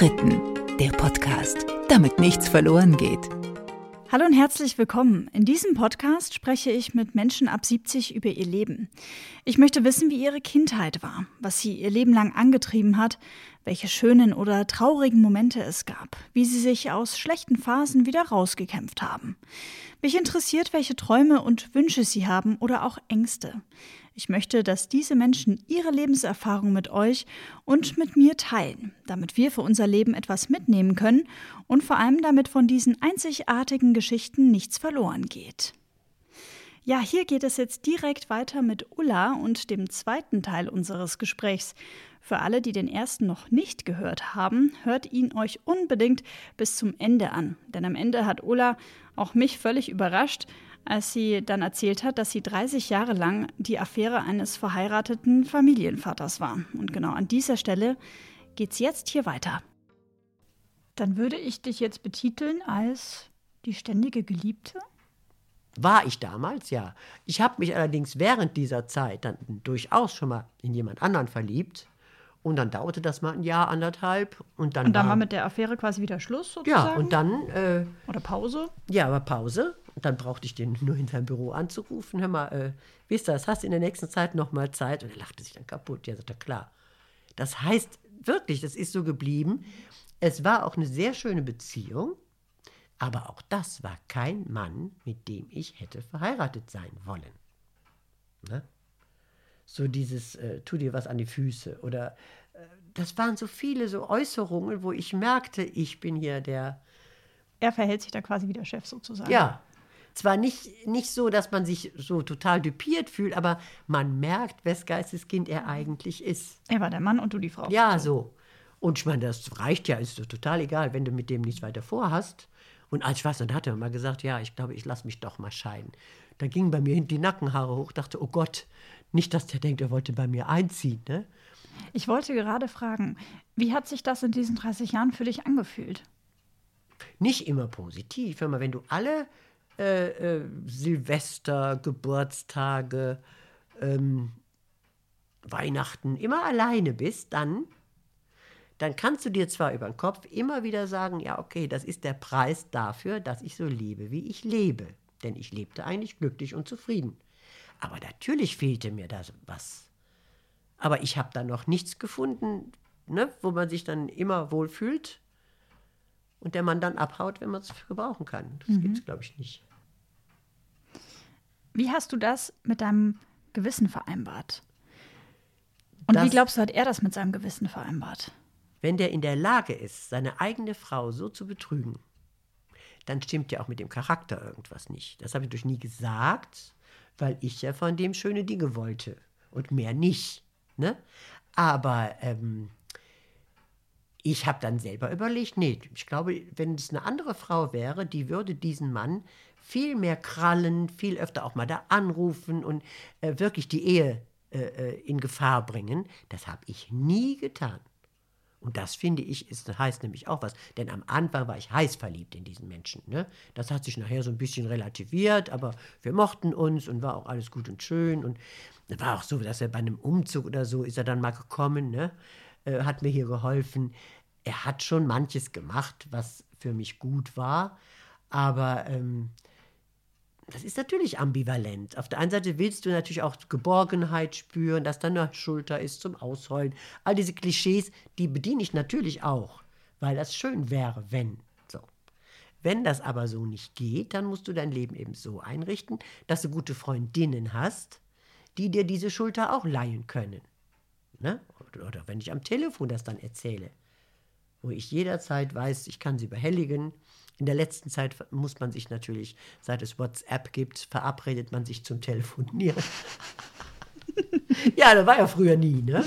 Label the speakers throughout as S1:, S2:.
S1: Unbestritten, der Podcast, damit nichts verloren geht.
S2: Hallo und herzlich willkommen. In diesem Podcast spreche ich mit Menschen ab 70 über ihr Leben. Ich möchte wissen, wie ihre Kindheit war, was sie ihr Leben lang angetrieben hat, welche schönen oder traurigen Momente es gab, wie sie sich aus schlechten Phasen wieder rausgekämpft haben. Mich interessiert, welche Träume und Wünsche sie haben oder auch Ängste. Ich möchte, dass diese Menschen ihre Lebenserfahrung mit euch und mit mir teilen, damit wir für unser Leben etwas mitnehmen können und vor allem damit von diesen einzigartigen Geschichten nichts verloren geht. Ja, hier geht es jetzt direkt weiter mit Ulla und dem zweiten Teil unseres Gesprächs. Für alle, die den ersten noch nicht gehört haben, hört ihn euch unbedingt bis zum Ende an. Denn am Ende hat Ulla auch mich völlig überrascht, als sie dann erzählt hat, dass sie 30 Jahre lang die Affäre eines verheirateten Familienvaters war. Und genau an dieser Stelle geht es jetzt hier weiter. Dann würde ich dich jetzt betiteln als die ständige Geliebte?
S3: War ich damals, ja. Ich habe mich allerdings während dieser Zeit dann durchaus schon mal in jemand anderen verliebt. Und dann dauerte das mal ein Jahr, anderthalb. Und dann,
S2: und dann
S3: war,
S2: war mit der Affäre quasi wieder Schluss sozusagen?
S3: Ja, und dann. Äh,
S2: Oder Pause?
S3: Ja, aber Pause. Und dann brauchte ich den nur in seinem Büro anzurufen. Hör mal, äh, wie ist das? Hast du in der nächsten Zeit noch mal Zeit? Und er lachte sich dann kaputt. Ja, sagte klar. Das heißt wirklich, das ist so geblieben. Es war auch eine sehr schöne Beziehung. Aber auch das war kein Mann, mit dem ich hätte verheiratet sein wollen. Ne? So dieses, äh, tu dir was an die Füße. Oder äh, das waren so viele so Äußerungen, wo ich merkte, ich bin hier der.
S2: Er verhält sich da quasi wie der Chef sozusagen.
S3: Ja. Zwar nicht, nicht so, dass man sich so total dupiert fühlt, aber man merkt, wes Geisteskind er eigentlich ist.
S2: Er war der Mann und du die Frau.
S3: Ja, so. Und ich meine, das reicht ja, ist total egal, wenn du mit dem nichts weiter vorhast. Und als ich was, dann hat er mal gesagt, ja, ich glaube, ich lasse mich doch mal scheiden. Da gingen bei mir hinten die Nackenhaare hoch, dachte, oh Gott, nicht, dass der denkt, er wollte bei mir einziehen. Ne?
S2: Ich wollte gerade fragen, wie hat sich das in diesen 30 Jahren für dich angefühlt?
S3: Nicht immer positiv. Wenn du alle äh, äh, Silvester, Geburtstage, ähm, Weihnachten immer alleine bist, dann dann kannst du dir zwar über den Kopf immer wieder sagen, ja, okay, das ist der Preis dafür, dass ich so lebe, wie ich lebe. Denn ich lebte eigentlich glücklich und zufrieden. Aber natürlich fehlte mir da was. Aber ich habe da noch nichts gefunden, ne, wo man sich dann immer wohlfühlt und der man dann abhaut, wenn man es gebrauchen kann. Das mhm. gibt es, glaube ich, nicht.
S2: Wie hast du das mit deinem Gewissen vereinbart? Und das, wie glaubst du, hat er das mit seinem Gewissen vereinbart?
S3: Wenn der in der Lage ist, seine eigene Frau so zu betrügen, dann stimmt ja auch mit dem Charakter irgendwas nicht. Das habe ich durch nie gesagt, weil ich ja von dem schöne Dinge wollte und mehr nicht. Ne? Aber ähm, ich habe dann selber überlegt, nee, ich glaube, wenn es eine andere Frau wäre, die würde diesen Mann viel mehr krallen, viel öfter auch mal da anrufen und äh, wirklich die Ehe äh, äh in Gefahr bringen. Das habe ich nie getan. Und das finde ich, ist, heißt nämlich auch was. Denn am Anfang war ich heiß verliebt in diesen Menschen. Ne? Das hat sich nachher so ein bisschen relativiert, aber wir mochten uns und war auch alles gut und schön. Und war auch so, dass er bei einem Umzug oder so ist er dann mal gekommen, ne? Äh, hat mir hier geholfen. Er hat schon manches gemacht, was für mich gut war. Aber ähm, das ist natürlich ambivalent. Auf der einen Seite willst du natürlich auch Geborgenheit spüren, dass da eine Schulter ist zum Ausheulen. All diese Klischees, die bediene ich natürlich auch, weil das schön wäre, wenn. So. Wenn das aber so nicht geht, dann musst du dein Leben eben so einrichten, dass du gute Freundinnen hast, die dir diese Schulter auch leihen können. Ne? Oder wenn ich am Telefon das dann erzähle, wo ich jederzeit weiß, ich kann sie behelligen in der letzten Zeit muss man sich natürlich, seit es WhatsApp gibt, verabredet man sich zum Telefonieren. ja, das war ja früher nie, ne?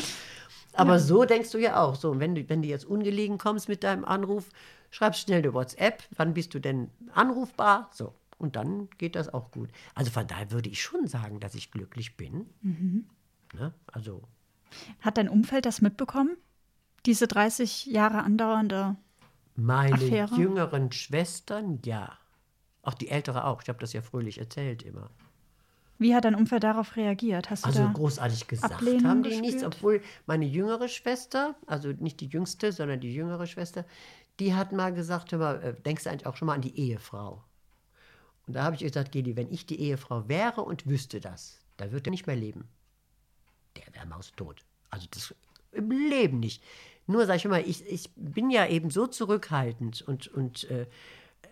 S3: Aber ja. so denkst du ja auch. So, und wenn du, wenn du jetzt ungelegen kommst mit deinem Anruf, schreibst schnell eine WhatsApp, wann bist du denn anrufbar? So. Und dann geht das auch gut. Also von daher würde ich schon sagen, dass ich glücklich bin. Mhm. Ne? Also.
S2: Hat dein Umfeld das mitbekommen? Diese 30 Jahre andauernde
S3: meine Affäre? jüngeren Schwestern, ja. Auch die ältere auch. Ich habe das ja fröhlich erzählt immer.
S2: Wie hat dein Umfeld darauf reagiert? Hast du
S3: Also großartig gesagt
S2: Ablehnung
S3: haben die
S2: gespürt?
S3: nichts, obwohl meine jüngere Schwester, also nicht die jüngste, sondern die jüngere Schwester, die hat mal gesagt, hör mal, äh, denkst du eigentlich auch schon mal an die Ehefrau? Und da habe ich ihr gesagt, Geli, wenn ich die Ehefrau wäre und wüsste das, da wird er nicht mehr leben. Der wäre maustot. Also das im Leben nicht. Nur sag ich immer, ich, ich bin ja eben so zurückhaltend und, und äh,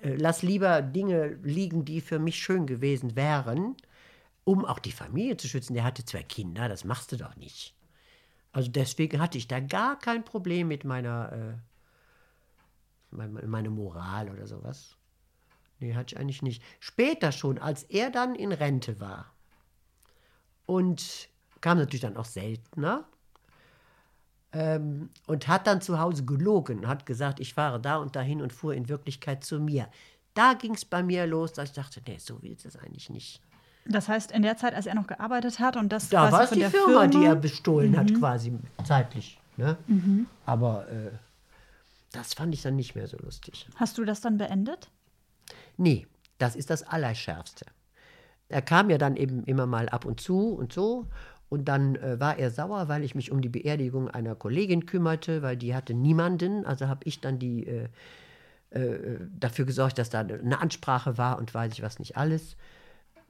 S3: äh, lass lieber Dinge liegen, die für mich schön gewesen wären, um auch die Familie zu schützen. Der hatte zwei Kinder, das machst du doch nicht. Also deswegen hatte ich da gar kein Problem mit meiner äh, meine, Moral oder sowas. Nee, hatte ich eigentlich nicht. Später schon, als er dann in Rente war und kam natürlich dann auch seltener ähm, und hat dann zu Hause gelogen, hat gesagt, ich fahre da und dahin und fuhr in Wirklichkeit zu mir. Da ging es bei mir los, dass ich dachte, nee, so will ich das eigentlich nicht.
S2: Das heißt, in der Zeit, als er noch gearbeitet hat und das
S3: Da war es
S2: von
S3: die
S2: der
S3: Firma, die er
S2: Mhm.
S3: bestohlen hat, quasi zeitlich. Ne? Aber äh, das fand ich dann nicht mehr so lustig.
S2: Hast du das dann beendet?
S3: Nee, das ist das Allerschärfste. Er kam ja dann eben immer mal ab und zu und so. Und dann äh, war er sauer, weil ich mich um die Beerdigung einer Kollegin kümmerte, weil die hatte niemanden. Also habe ich dann die, äh, äh, dafür gesorgt, dass da eine Ansprache war und weiß ich was nicht alles.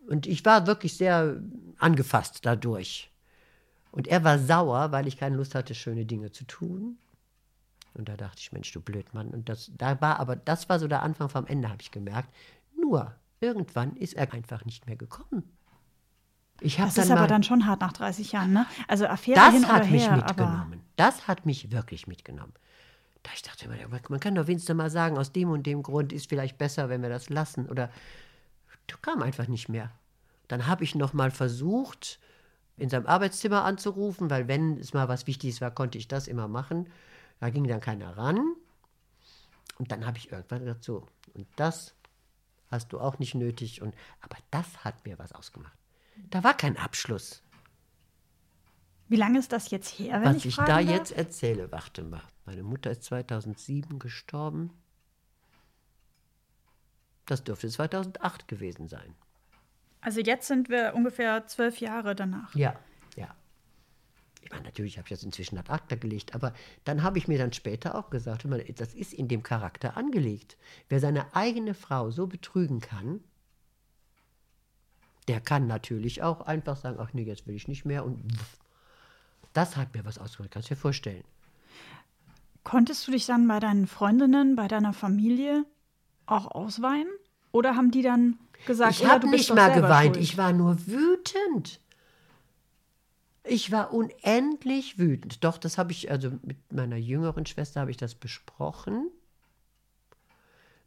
S3: Und ich war wirklich sehr angefasst dadurch. Und er war sauer, weil ich keine Lust hatte, schöne Dinge zu tun. Und da dachte ich, Mensch, du Blödmann. Und das, da war aber, das war so der Anfang vom Ende, habe ich gemerkt. Nur, irgendwann ist er einfach nicht mehr gekommen. Ich
S2: Das ist aber dann schon hart nach 30 Jahren, ne? Also Affäre
S3: das
S2: hin
S3: hat
S2: oder
S3: mich
S2: her,
S3: mitgenommen. Das hat mich wirklich mitgenommen. Da ich dachte, immer, man- kann doch wenigstens mal sagen, aus dem und dem Grund ist vielleicht besser, wenn wir das lassen. Oder kam einfach nicht mehr. Dann habe ich noch mal versucht, in seinem Arbeitszimmer anzurufen, weil wenn es mal was Wichtiges war, konnte ich das immer machen. Da ging dann keiner ran. Und dann habe ich irgendwann gesagt, so, und das hast du auch nicht nötig. Und, aber das hat mir was ausgemacht. Da war kein Abschluss.
S2: wie lange ist das jetzt her, wenn
S3: Was
S2: ich,
S3: ich da
S2: darf?
S3: jetzt erzähle, warte mal. Meine Mutter ist 2007 gestorben. Das dürfte 2008 gewesen sein.
S2: Also jetzt sind wir ungefähr zwölf Jahre danach.
S3: Ja, ja. Ich meine, natürlich habe ich das inzwischen ad acta gelegt, aber dann habe ich mir dann später auch gesagt, das ist in dem Charakter angelegt. Wer seine eigene Frau so betrügen kann, der kann natürlich auch einfach sagen, ach nee, jetzt will ich nicht mehr und das hat mir was ausgemacht, kannst du dir vorstellen.
S2: Konntest du dich dann bei deinen Freundinnen, bei deiner Familie auch ausweinen? Oder haben die dann gesagt,
S3: Ich habe nicht mal geweint,
S2: schuld?
S3: ich war nur wütend. Ich war unendlich wütend. Doch, das habe ich, also mit meiner jüngeren Schwester habe ich das besprochen.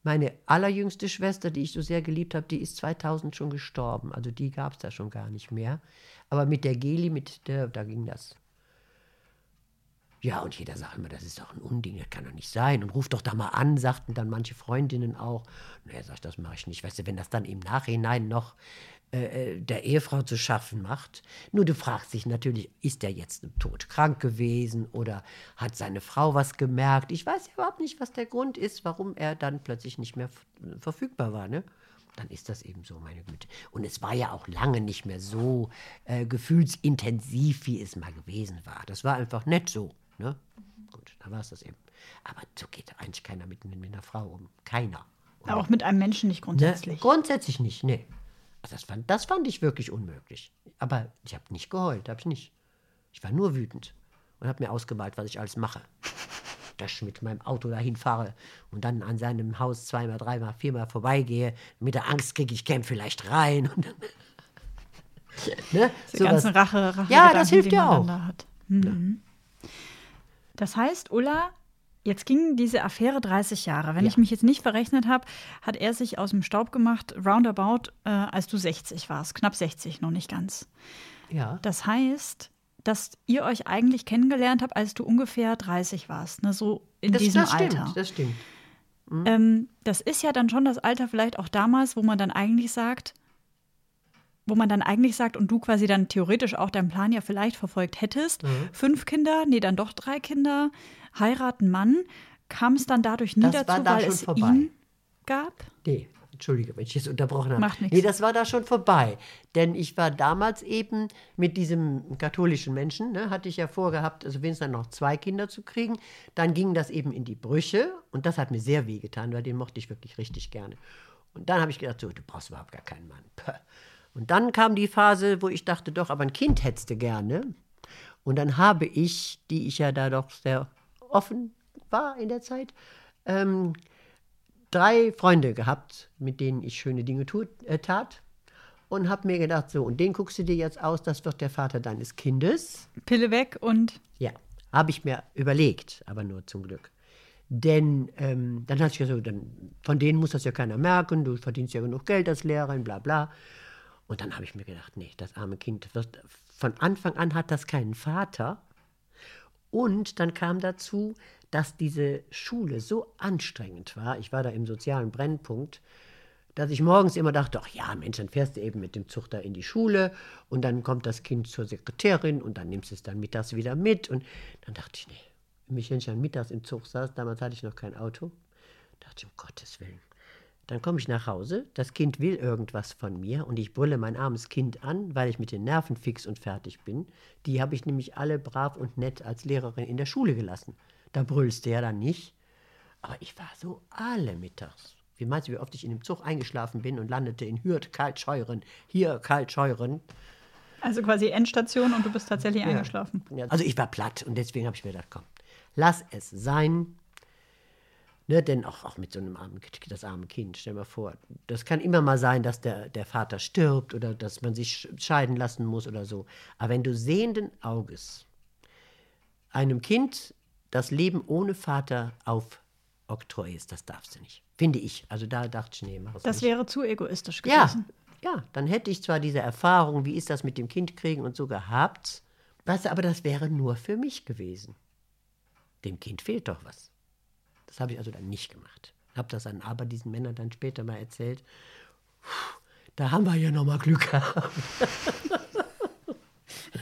S3: Meine allerjüngste Schwester, die ich so sehr geliebt habe, die ist 2000 schon gestorben. Also die gab es da schon gar nicht mehr. Aber mit der Geli, mit der, da ging das. Ja, und jeder sagt immer, das ist doch ein Unding, das kann doch nicht sein. Und ruft doch da mal an, sagten dann manche Freundinnen auch. Naja, sag ich, das mache ich nicht. Weißt du, wenn das dann im Nachhinein noch äh, äh, der Ehefrau zu schaffen macht. Nur du fragst dich natürlich, ist der jetzt todkrank gewesen oder hat seine Frau was gemerkt? Ich weiß ja überhaupt nicht, was der Grund ist, warum er dann plötzlich nicht mehr f- verfügbar war, ne? Dann ist das eben so, meine Güte. Und es war ja auch lange nicht mehr so äh, gefühlsintensiv, wie es mal gewesen war. Das war einfach nett so, ne? Gut, da war es das eben. Aber so geht eigentlich keiner mit, mit einer Frau um. Keiner.
S2: Aber auch mit einem Menschen nicht
S3: Ne?
S2: grundsätzlich.
S3: Grundsätzlich nicht, nee. Das fand, das fand ich wirklich unmöglich. Aber ich habe nicht geheult, habe ich nicht. Ich war nur wütend und habe mir ausgemalt, was ich alles mache. Dass ich mit meinem Auto dahin fahre und dann an seinem Haus zweimal, dreimal, viermal vorbeigehe, mit der Angst kriege, ich käme vielleicht rein. Und dann, ne?
S2: Die
S3: Sowas.
S2: ganzen Rache, Rache
S3: Ja, das hilft ja auch.
S2: da hat. Mhm. Das heißt, Ulla, jetzt ging diese Affäre 30 Jahre. Wenn
S3: Ja.
S2: ich mich jetzt nicht verrechnet habe, hat er sich aus dem Staub gemacht, roundabout, äh, als du 60 warst. Knapp 60, noch nicht ganz.
S3: Ja.
S2: Das heißt, dass ihr euch eigentlich kennengelernt habt, als du ungefähr 30 warst. Ne? So in
S3: Das,
S2: diesem
S3: das stimmt,
S2: Alter.
S3: das stimmt.
S2: Ähm, das ist ja dann schon das Alter vielleicht auch damals, wo man dann eigentlich sagt, wo man dann eigentlich sagt und du quasi dann theoretisch auch deinen Plan ja vielleicht verfolgt hättest,
S3: Mhm.
S2: fünf Kinder, nee, dann doch drei Kinder, heiraten Mann, kam es dann dadurch nie
S3: Das
S2: dazu,
S3: da
S2: weil es
S3: vorbei.
S2: ihn gab?
S3: Nee, Entschuldige, wenn ich jetzt unterbrochen habe.
S2: Macht nichts.
S3: Nee, das war da schon vorbei. Denn ich war damals eben mit diesem katholischen Menschen, ne, hatte ich ja vorgehabt, also wenigstens noch zwei Kinder zu kriegen. Dann ging das eben in die Brüche und das hat mir sehr wehgetan, weil den mochte ich wirklich richtig gerne. Und dann habe ich gedacht, so, du brauchst überhaupt gar keinen Mann. Und dann kam die Phase, wo ich dachte, doch, aber ein Kind hättest du gerne. Und dann habe ich, die ich ja da doch sehr offen war in der Zeit, ähm, drei Freunde gehabt, mit denen ich schöne Dinge tut, äh, tat. Und habe mir gedacht, so, und den guckst du dir jetzt aus, das wird der Vater deines Kindes.
S2: Pille weg und
S3: Ja, habe ich mir überlegt, aber nur zum Glück. Denn ähm, dann hatte ich ja so, dann, von denen muss das ja keiner merken, du verdienst ja genug Geld als Lehrerin, bla bla. Und dann habe ich mir gedacht, nee, das arme Kind wird, von Anfang an hat das keinen Vater. Und dann kam dazu, dass diese Schule so anstrengend war. Ich war da im sozialen Brennpunkt, dass ich morgens immer dachte, ach ja, Mensch, dann fährst du eben mit dem da in die Schule und dann kommt das Kind zur Sekretärin und dann nimmst du es dann mittags wieder mit. Und dann dachte ich, nee, mich, wenn ich mittags im Zug saß, damals hatte ich noch kein Auto, dachte ich, um Gottes Willen. Dann komme ich nach Hause, das Kind will irgendwas von mir und ich brülle mein armes Kind an, weil ich mit den Nerven fix und fertig bin. Die habe ich nämlich alle brav und nett als Lehrerin in der Schule gelassen. Da brüllst du ja dann nicht. Aber ich war so alle mittags. Wie meinst du, wie oft ich in dem Zug eingeschlafen bin und landete in Hürth, Kaltscheuren, hier Kaltscheuren.
S2: also quasi Endstation und du bist tatsächlich eingeschlafen.
S3: Ja, also ich war platt und deswegen habe ich mir gedacht, komm, lass es sein. Ne, denn auch, auch mit so einem armen, Kind- das arme Kind, stell mal vor, das kann immer mal sein, dass der, der Vater stirbt oder dass man sich scheiden lassen muss oder so. Aber wenn du sehenden Auges einem Kind das Leben ohne Vater aufoktroyierst, das darfst du nicht. Finde ich. Also da dachte ich, nee, mach es
S2: Das
S3: nicht.
S2: wäre zu egoistisch
S3: Ja,
S2: gewesen.
S3: ja, dann hätte ich zwar diese Erfahrung, wie ist das mit dem Kind kriegen und so gehabt, weißt du, aber das wäre nur für mich gewesen. Dem Kind fehlt doch was. Das habe ich also dann nicht gemacht. Habe das dann aber diesen Männern dann später mal erzählt. Da haben wir ja noch mal Glück gehabt.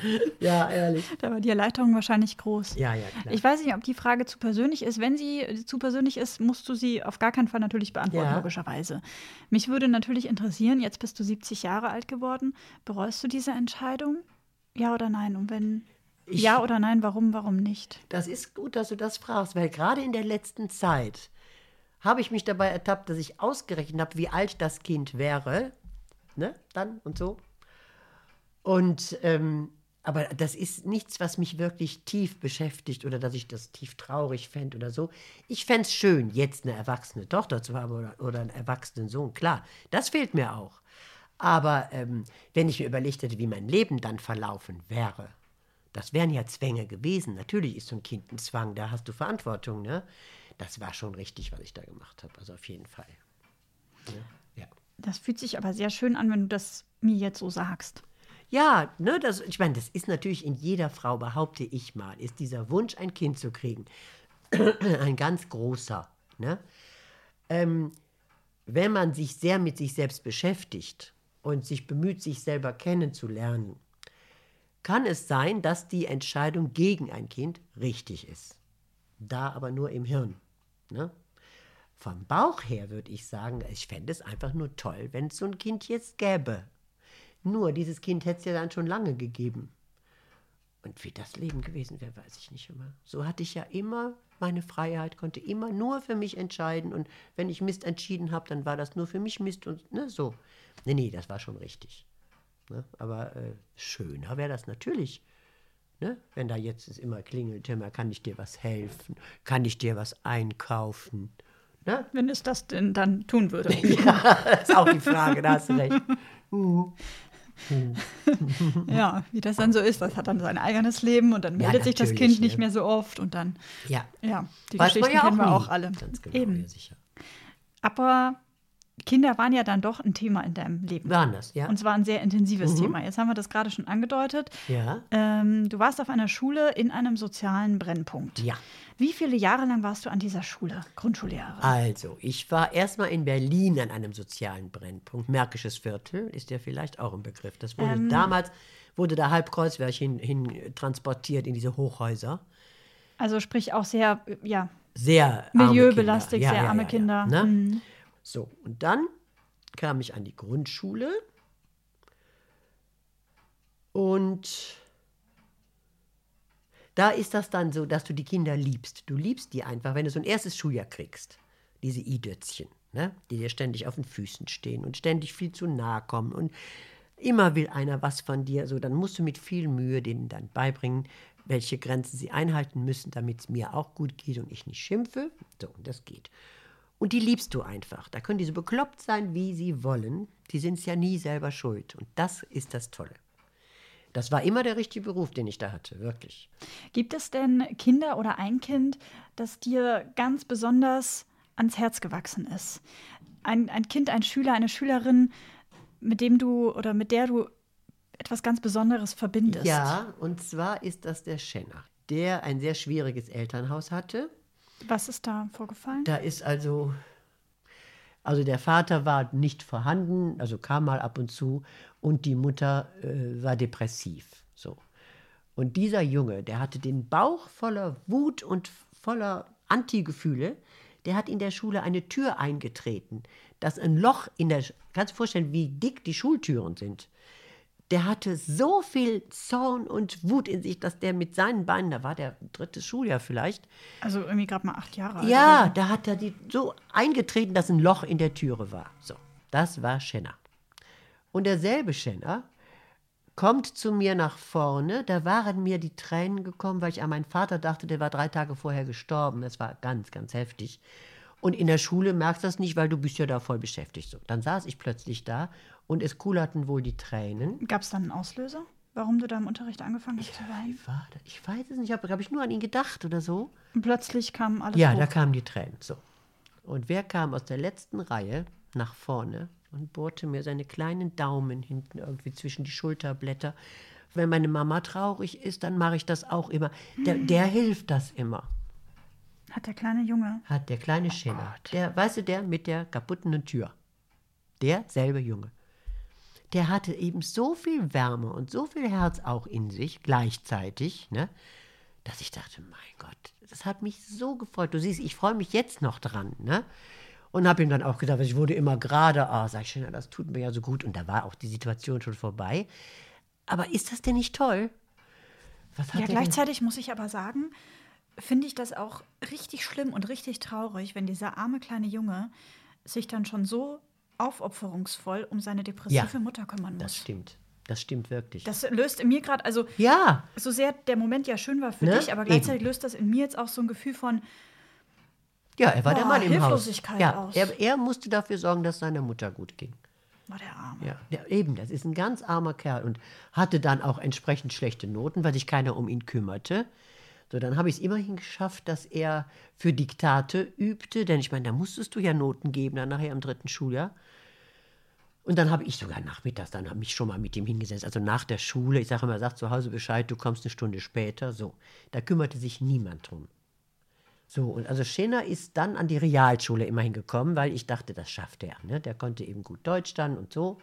S3: ja, ehrlich.
S2: Da war die Erleichterung wahrscheinlich groß.
S3: Ja, ja, klar.
S2: Ich weiß nicht, ob die Frage zu persönlich ist. Wenn sie äh, zu persönlich ist, musst du sie auf gar keinen Fall natürlich beantworten,
S3: Ja.
S2: logischerweise. Mich würde natürlich interessieren, jetzt bist du 70 Jahre alt geworden. Bereust du diese Entscheidung? Ja oder nein? Und wenn
S3: Ich-
S2: ja oder nein, warum, warum nicht?
S3: Das ist gut, dass du das fragst, weil gerade in der letzten Zeit habe ich mich dabei ertappt, dass ich ausgerechnet habe, wie alt das Kind wäre. Ne? Dann und so. Und, ähm, aber das ist nichts, was mich wirklich tief beschäftigt oder dass ich das tief traurig fände oder so. Ich fände es schön, jetzt eine erwachsene Tochter zu haben oder, oder einen erwachsenen Sohn. Klar, das fehlt mir auch. Aber ähm, wenn ich mir überlegt hätte, wie mein Leben dann verlaufen wäre, das wären ja Zwänge gewesen. Natürlich ist so ein Kind ein Zwang, da hast du Verantwortung. Ne? Das war schon richtig, was ich da gemacht habe. Also auf jeden Fall. Ja.
S2: Das fühlt sich aber sehr schön an, wenn du das mir jetzt so sagst.
S3: Ja, ne, das, ich meine, das ist natürlich in jeder Frau, behaupte ich mal, ist dieser Wunsch, ein Kind zu kriegen, ein ganz großer. Ne? Ähm, wenn man sich sehr mit sich selbst beschäftigt und sich bemüht, sich selber kennenzulernen, kann es sein, dass die Entscheidung gegen ein Kind richtig ist. Da aber nur im Hirn. Ne? Vom Bauch her würde ich sagen, ich fände es einfach nur toll, wenn es so ein Kind jetzt gäbe. Nur, dieses Kind hätte es ja dann schon lange gegeben. Und wie das Leben gewesen wäre, weiß ich nicht immer. So hatte ich ja immer meine Freiheit, konnte immer nur für mich entscheiden. Und wenn ich Mist entschieden habe, dann war das nur für mich Mist und ne, so. Nee, nee, das war schon richtig. Ne? Aber äh, schöner wäre das natürlich. Ne? Wenn da jetzt es immer klingelt, Timmer, kann ich dir was helfen? Kann ich dir was einkaufen? Ne?
S2: Wenn es das denn dann tun würde.
S3: Ja, das ist auch die Frage, da hast du recht.
S2: ja, wie das dann so ist. Das hat dann sein eigenes Leben und dann
S3: Ja,
S2: meldet sich das Kind nicht
S3: ne?
S2: mehr so oft und dann,
S3: Ja,
S2: ja, die
S3: weiß
S2: Geschichten
S3: ja auch
S2: kennen wir
S3: nie.
S2: auch alle.
S3: Ganz genau,
S2: Eben.
S3: ja, sicher.
S2: Aber Kinder waren ja dann doch ein Thema in deinem Leben.
S3: Waren das, ja?
S2: Und zwar ein sehr intensives Thema. Jetzt haben wir das gerade schon angedeutet.
S3: Ja.
S2: Ähm, du warst auf einer Schule in einem sozialen Brennpunkt.
S3: Ja.
S2: Wie viele Jahre lang warst du an dieser Schule, Grundschullehrerin?
S3: Also, ich war erstmal in Berlin an einem sozialen Brennpunkt. Märkisches Viertel ist ja vielleicht auch ein Begriff. Das wurde
S2: Ähm.
S3: damals, wurde da halb Kreuzberg hin, hin transportiert in diese Hochhäuser.
S2: Also sprich auch sehr, ja,
S3: Sehr arme
S2: milieubelastig,
S3: Kinder. Ja,
S2: sehr
S3: ja,
S2: arme
S3: ja.
S2: Kinder.
S3: Ne?
S2: Mhm.
S3: So, und dann kam ich an die Grundschule und da ist das dann so, dass du die Kinder liebst. Du liebst die einfach, wenn du so ein erstes Schuljahr kriegst. Diese Idötzchen, ne? die dir ständig auf den Füßen stehen und ständig viel zu nahe kommen. Und immer will einer was von dir. So, dann musst du mit viel Mühe denen dann beibringen, welche Grenzen sie einhalten müssen, damit es mir auch gut geht und ich nicht schimpfe. So, das geht. Und die liebst du einfach. Da können die so bekloppt sein, wie sie wollen. Die sind es ja nie selber schuld. Und das ist das Tolle. Das war immer der richtige Beruf, den ich da hatte, wirklich.
S2: Gibt es denn Kinder oder ein Kind, das dir ganz besonders ans Herz gewachsen ist? Ein, ein Kind, ein Schüler, eine Schülerin, mit dem du oder mit der du etwas ganz Besonderes verbindest?
S3: Ja, und zwar ist das der Schenner, der ein sehr schwieriges Elternhaus hatte.
S2: Was ist da vorgefallen?
S3: Da ist also also der Vater war nicht vorhanden, also kam mal ab und zu, und die Mutter äh, war depressiv. So. Und dieser Junge, der hatte den Bauch voller Wut und voller Antigefühle, der hat in der Schule eine Tür eingetreten, dass ein Loch in der, kannst du dir vorstellen, wie dick die Schultüren sind der hatte so viel Zorn und Wut in sich, dass der mit seinen Beinen, da war der dritte Schuljahr vielleicht.
S2: Also irgendwie gerade mal acht Jahre alt.
S3: Ja, da hat er die so eingetreten, dass ein Loch in der Türe war. So, das war Schenner. Und derselbe Schenner kommt zu mir nach vorne. Da waren mir die Tränen gekommen, weil ich an meinen Vater dachte, der war drei Tage vorher gestorben. Das war ganz, ganz heftig. Und in der Schule merkst du das nicht, weil du bist ja da voll beschäftigt. So, dann saß ich plötzlich da und es kullerten wohl die Tränen.
S2: Gab es dann einen Auslöser, warum du da im Unterricht angefangen hast zu weinen?
S3: Ich weiß es nicht, ich habe hab ich nur an ihn gedacht oder so.
S2: Und plötzlich kam alles
S3: Ja,
S2: hoch.
S3: da kamen die Tränen. So. Und wer kam aus der letzten Reihe nach vorne und bohrte mir seine kleinen Daumen hinten irgendwie zwischen die Schulterblätter? Wenn meine Mama traurig ist, dann mache ich das auch immer. Der, der hilft das immer.
S2: Hat der kleine Junge.
S3: Hat der kleine Schenner. Der, weißt du, der mit der kaputten Tür. Derselbe Junge. Der hatte eben so viel Wärme und so viel Herz auch in sich gleichzeitig, ne, dass ich dachte, mein Gott, das hat mich so gefreut. Du siehst, ich freue mich jetzt noch dran, ne? Und habe ihm dann auch gesagt, ich wurde immer gerade, ah, sag ich, das tut mir ja so gut. Und da war auch die Situation schon vorbei. Aber ist das denn nicht toll?
S2: Ja, gleichzeitig muss ich aber sagen, finde ich das auch richtig schlimm und richtig traurig, wenn dieser arme kleine Junge sich dann schon so aufopferungsvoll um seine depressive ja, Mutter kümmern muss.
S3: Das stimmt. Das stimmt wirklich.
S2: Das löst in mir gerade, also
S3: ja.
S2: so sehr der Moment ja schön war für ne? dich, aber gleichzeitig Eben. löst das in mir jetzt auch so ein Gefühl von
S3: Ja, er war boah, der Mann im
S2: Hilflosigkeit
S3: Haus. Ja,
S2: aus.
S3: Er, er musste dafür sorgen, dass seiner Mutter gut ging.
S2: War der Arme.
S3: Ja, der, eben, das ist ein ganz armer Kerl und hatte dann auch entsprechend schlechte Noten, weil sich keiner um ihn kümmerte. So, dann habe ich es immerhin geschafft, dass er für Diktate übte, denn ich meine, da musstest du ja Noten geben, dann nachher im dritten Schuljahr. Und dann habe ich sogar nachmittags, dann habe ich schon mal mit ihm hingesetzt, also nach der Schule. Ich sage immer, sag zu Hause Bescheid, du kommst eine Stunde später. So, da kümmerte sich niemand drum. So, und also Schenner ist dann an die Realschule immerhin gekommen, weil ich dachte, das schafft er. Ne? Der konnte eben gut Deutsch dann und so.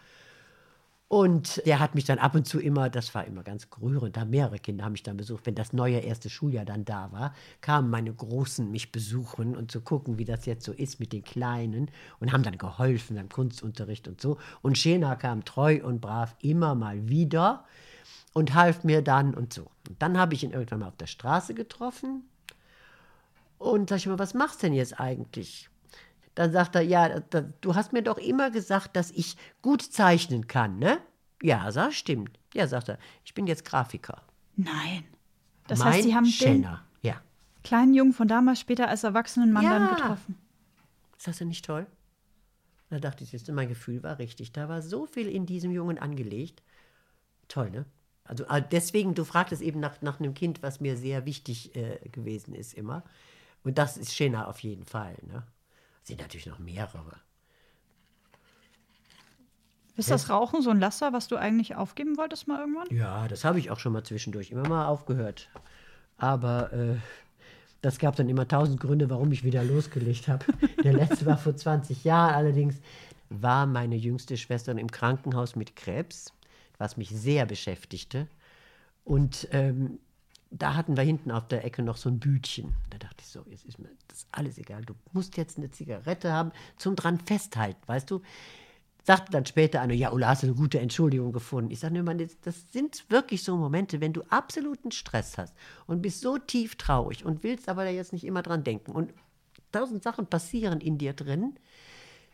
S3: Und der hat mich dann ab und zu immer, das war immer ganz rührend, da mehrere Kinder haben mich dann besucht. Wenn das neue erste Schuljahr dann da war, kamen meine Großen mich besuchen und zu gucken, wie das jetzt so ist mit den Kleinen und haben dann geholfen beim Kunstunterricht und so. Und Schena kam treu und brav immer mal wieder und half mir dann und so. Und dann habe ich ihn irgendwann mal auf der Straße getroffen und sag ich mal, was machst du denn jetzt eigentlich? Dann sagt er, ja, da, du hast mir doch immer gesagt, dass ich gut zeichnen kann, ne? Ja, sag, stimmt. Ja, sagt er, ich bin jetzt Grafiker.
S2: Nein. Das
S3: mein
S2: heißt, Sie haben
S3: Schenner.
S2: den
S3: ja.
S2: kleinen Jungen von damals später als erwachsenen Mann
S3: ja.
S2: dann getroffen.
S3: Ist das denn nicht toll? Da dachte ich, siehst mein Gefühl war richtig. Da war so viel in diesem Jungen angelegt. Toll, ne? Also ah, deswegen, du fragtest eben nach, nach einem Kind, was mir sehr wichtig äh, gewesen ist immer. Und das ist Schenner auf jeden Fall, ne? Sind natürlich noch mehrere.
S2: Ist das Rauchen so ein Laster, was du eigentlich aufgeben wolltest mal irgendwann?
S3: Ja, das habe ich auch schon mal zwischendurch immer mal aufgehört. Aber äh, das gab dann immer tausend Gründe, warum ich wieder losgelegt habe. Der letzte war vor 20 Jahren. Allerdings war meine jüngste Schwester im Krankenhaus mit Krebs, was mich sehr beschäftigte. Und ähm, da hatten wir hinten auf der Ecke noch so ein Bütchen. Da dachte ich so, jetzt ist mir das alles egal. Du musst jetzt eine Zigarette haben zum dran festhalten, weißt du? sagte dann später einer, ja, Ulla, hast du eine gute Entschuldigung gefunden? Ich sage, das, das sind wirklich so Momente, wenn du absoluten Stress hast und bist so tief traurig und willst aber da jetzt nicht immer dran denken und tausend Sachen passieren in dir drin,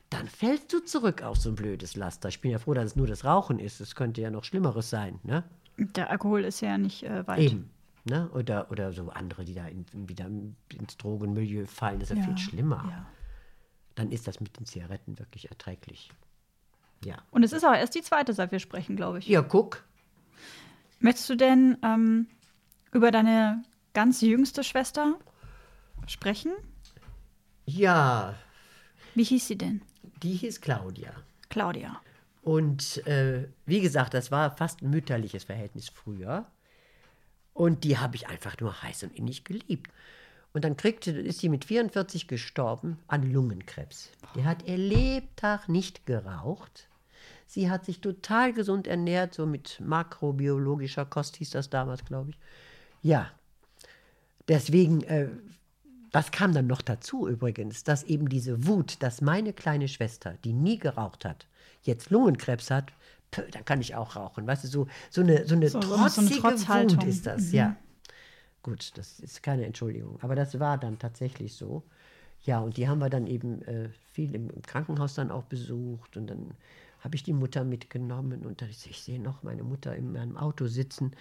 S3: dann fällst du zurück auf so ein blödes Laster. Ich bin ja froh, dass es nur das Rauchen ist. Es könnte ja noch Schlimmeres sein, ne?
S2: Der Alkohol ist ja nicht äh, weit.
S3: Eben. Ne? Oder, oder so andere, die da in, wieder ins Drogenmilieu fallen. Das ist ja, viel schlimmer.
S2: Ja.
S3: Dann ist das mit den Zigaretten wirklich erträglich. Ja.
S2: Und es ist auch erst die zweite, seit wir sprechen, glaube ich.
S3: Ja, guck.
S2: Möchtest du denn ähm, über deine ganz jüngste Schwester sprechen?
S3: Ja.
S2: Wie hieß sie denn?
S3: Die hieß Claudia.
S2: Claudia.
S3: Und äh, wie gesagt, das war fast ein mütterliches Verhältnis früher. Und die habe ich einfach nur heiß und innig geliebt. Und dann kriegte, ist sie mit 44 gestorben an Lungenkrebs. Die hat ihr Lebtag nicht geraucht. Sie hat sich total gesund ernährt, so mit makrobiologischer Kost hieß das damals, glaube ich. Ja, deswegen äh, was kam dann noch dazu übrigens, dass eben diese Wut, dass meine kleine Schwester, die nie geraucht hat, jetzt Lungenkrebs hat, pö, dann kann ich auch rauchen. Weißt du, so, so eine, so eine
S2: So- so
S3: trotzige
S2: eine
S3: Wut ist das, ja. Gut, das ist keine Entschuldigung, aber das war dann tatsächlich so. Ja, und die haben wir dann eben äh, viel im, im Krankenhaus dann auch besucht und dann habe ich die Mutter mitgenommen und dann, ich sehe noch meine Mutter in meinem Auto sitzen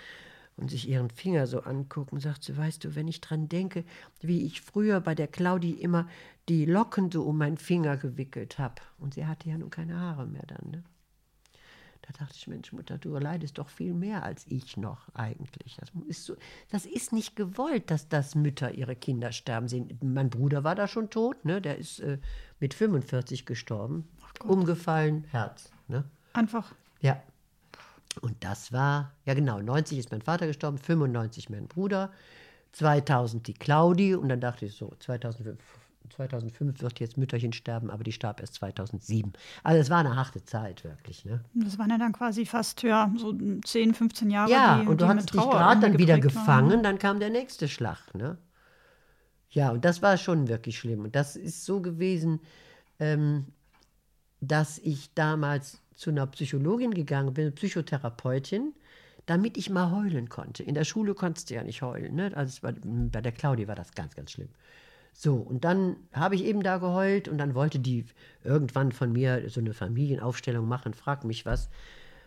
S3: und sich ihren Finger so angucken, sagt sie, weißt du, wenn ich dran denke, wie ich früher bei der Claudi immer die Locken so um meinen Finger gewickelt habe und sie hatte ja nun keine Haare mehr dann, ne? Da dachte ich, Mensch, Mutter, du leidest doch viel mehr als ich noch eigentlich. Das ist, so, das ist nicht gewollt, dass das Mütter ihre Kinder sterben sehen. Mein Bruder war da schon tot, ne? der ist äh, mit 45 gestorben. Umgefallen, Herz. Ne?
S2: Einfach.
S3: Ja. Und das war, ja genau, 90 ist mein Vater gestorben, 95 mein Bruder, 2000 die Claudi und dann dachte ich so, 2005, 2005 wird jetzt Mütterchen sterben, aber die starb erst 2007. Also es war eine harte Zeit, wirklich. Ne?
S2: Das waren ja dann quasi fast ja, so 10, 15 Jahre.
S3: Ja,
S2: die,
S3: und du hast dich gerade dann wieder
S2: geprägt waren.
S3: gefangen, dann kam der nächste Schlag. Ne? Ja, und das war schon wirklich schlimm. Und das ist so gewesen, ähm, dass ich damals zu einer Psychologin gegangen bin, Psychotherapeutin, damit ich mal heulen konnte. In der Schule konntest du ja nicht heulen. Ne? Also war, bei der Claudi war das ganz, ganz schlimm. So, und dann habe ich eben da geheult und dann wollte die irgendwann von mir so eine Familienaufstellung machen, frag mich was.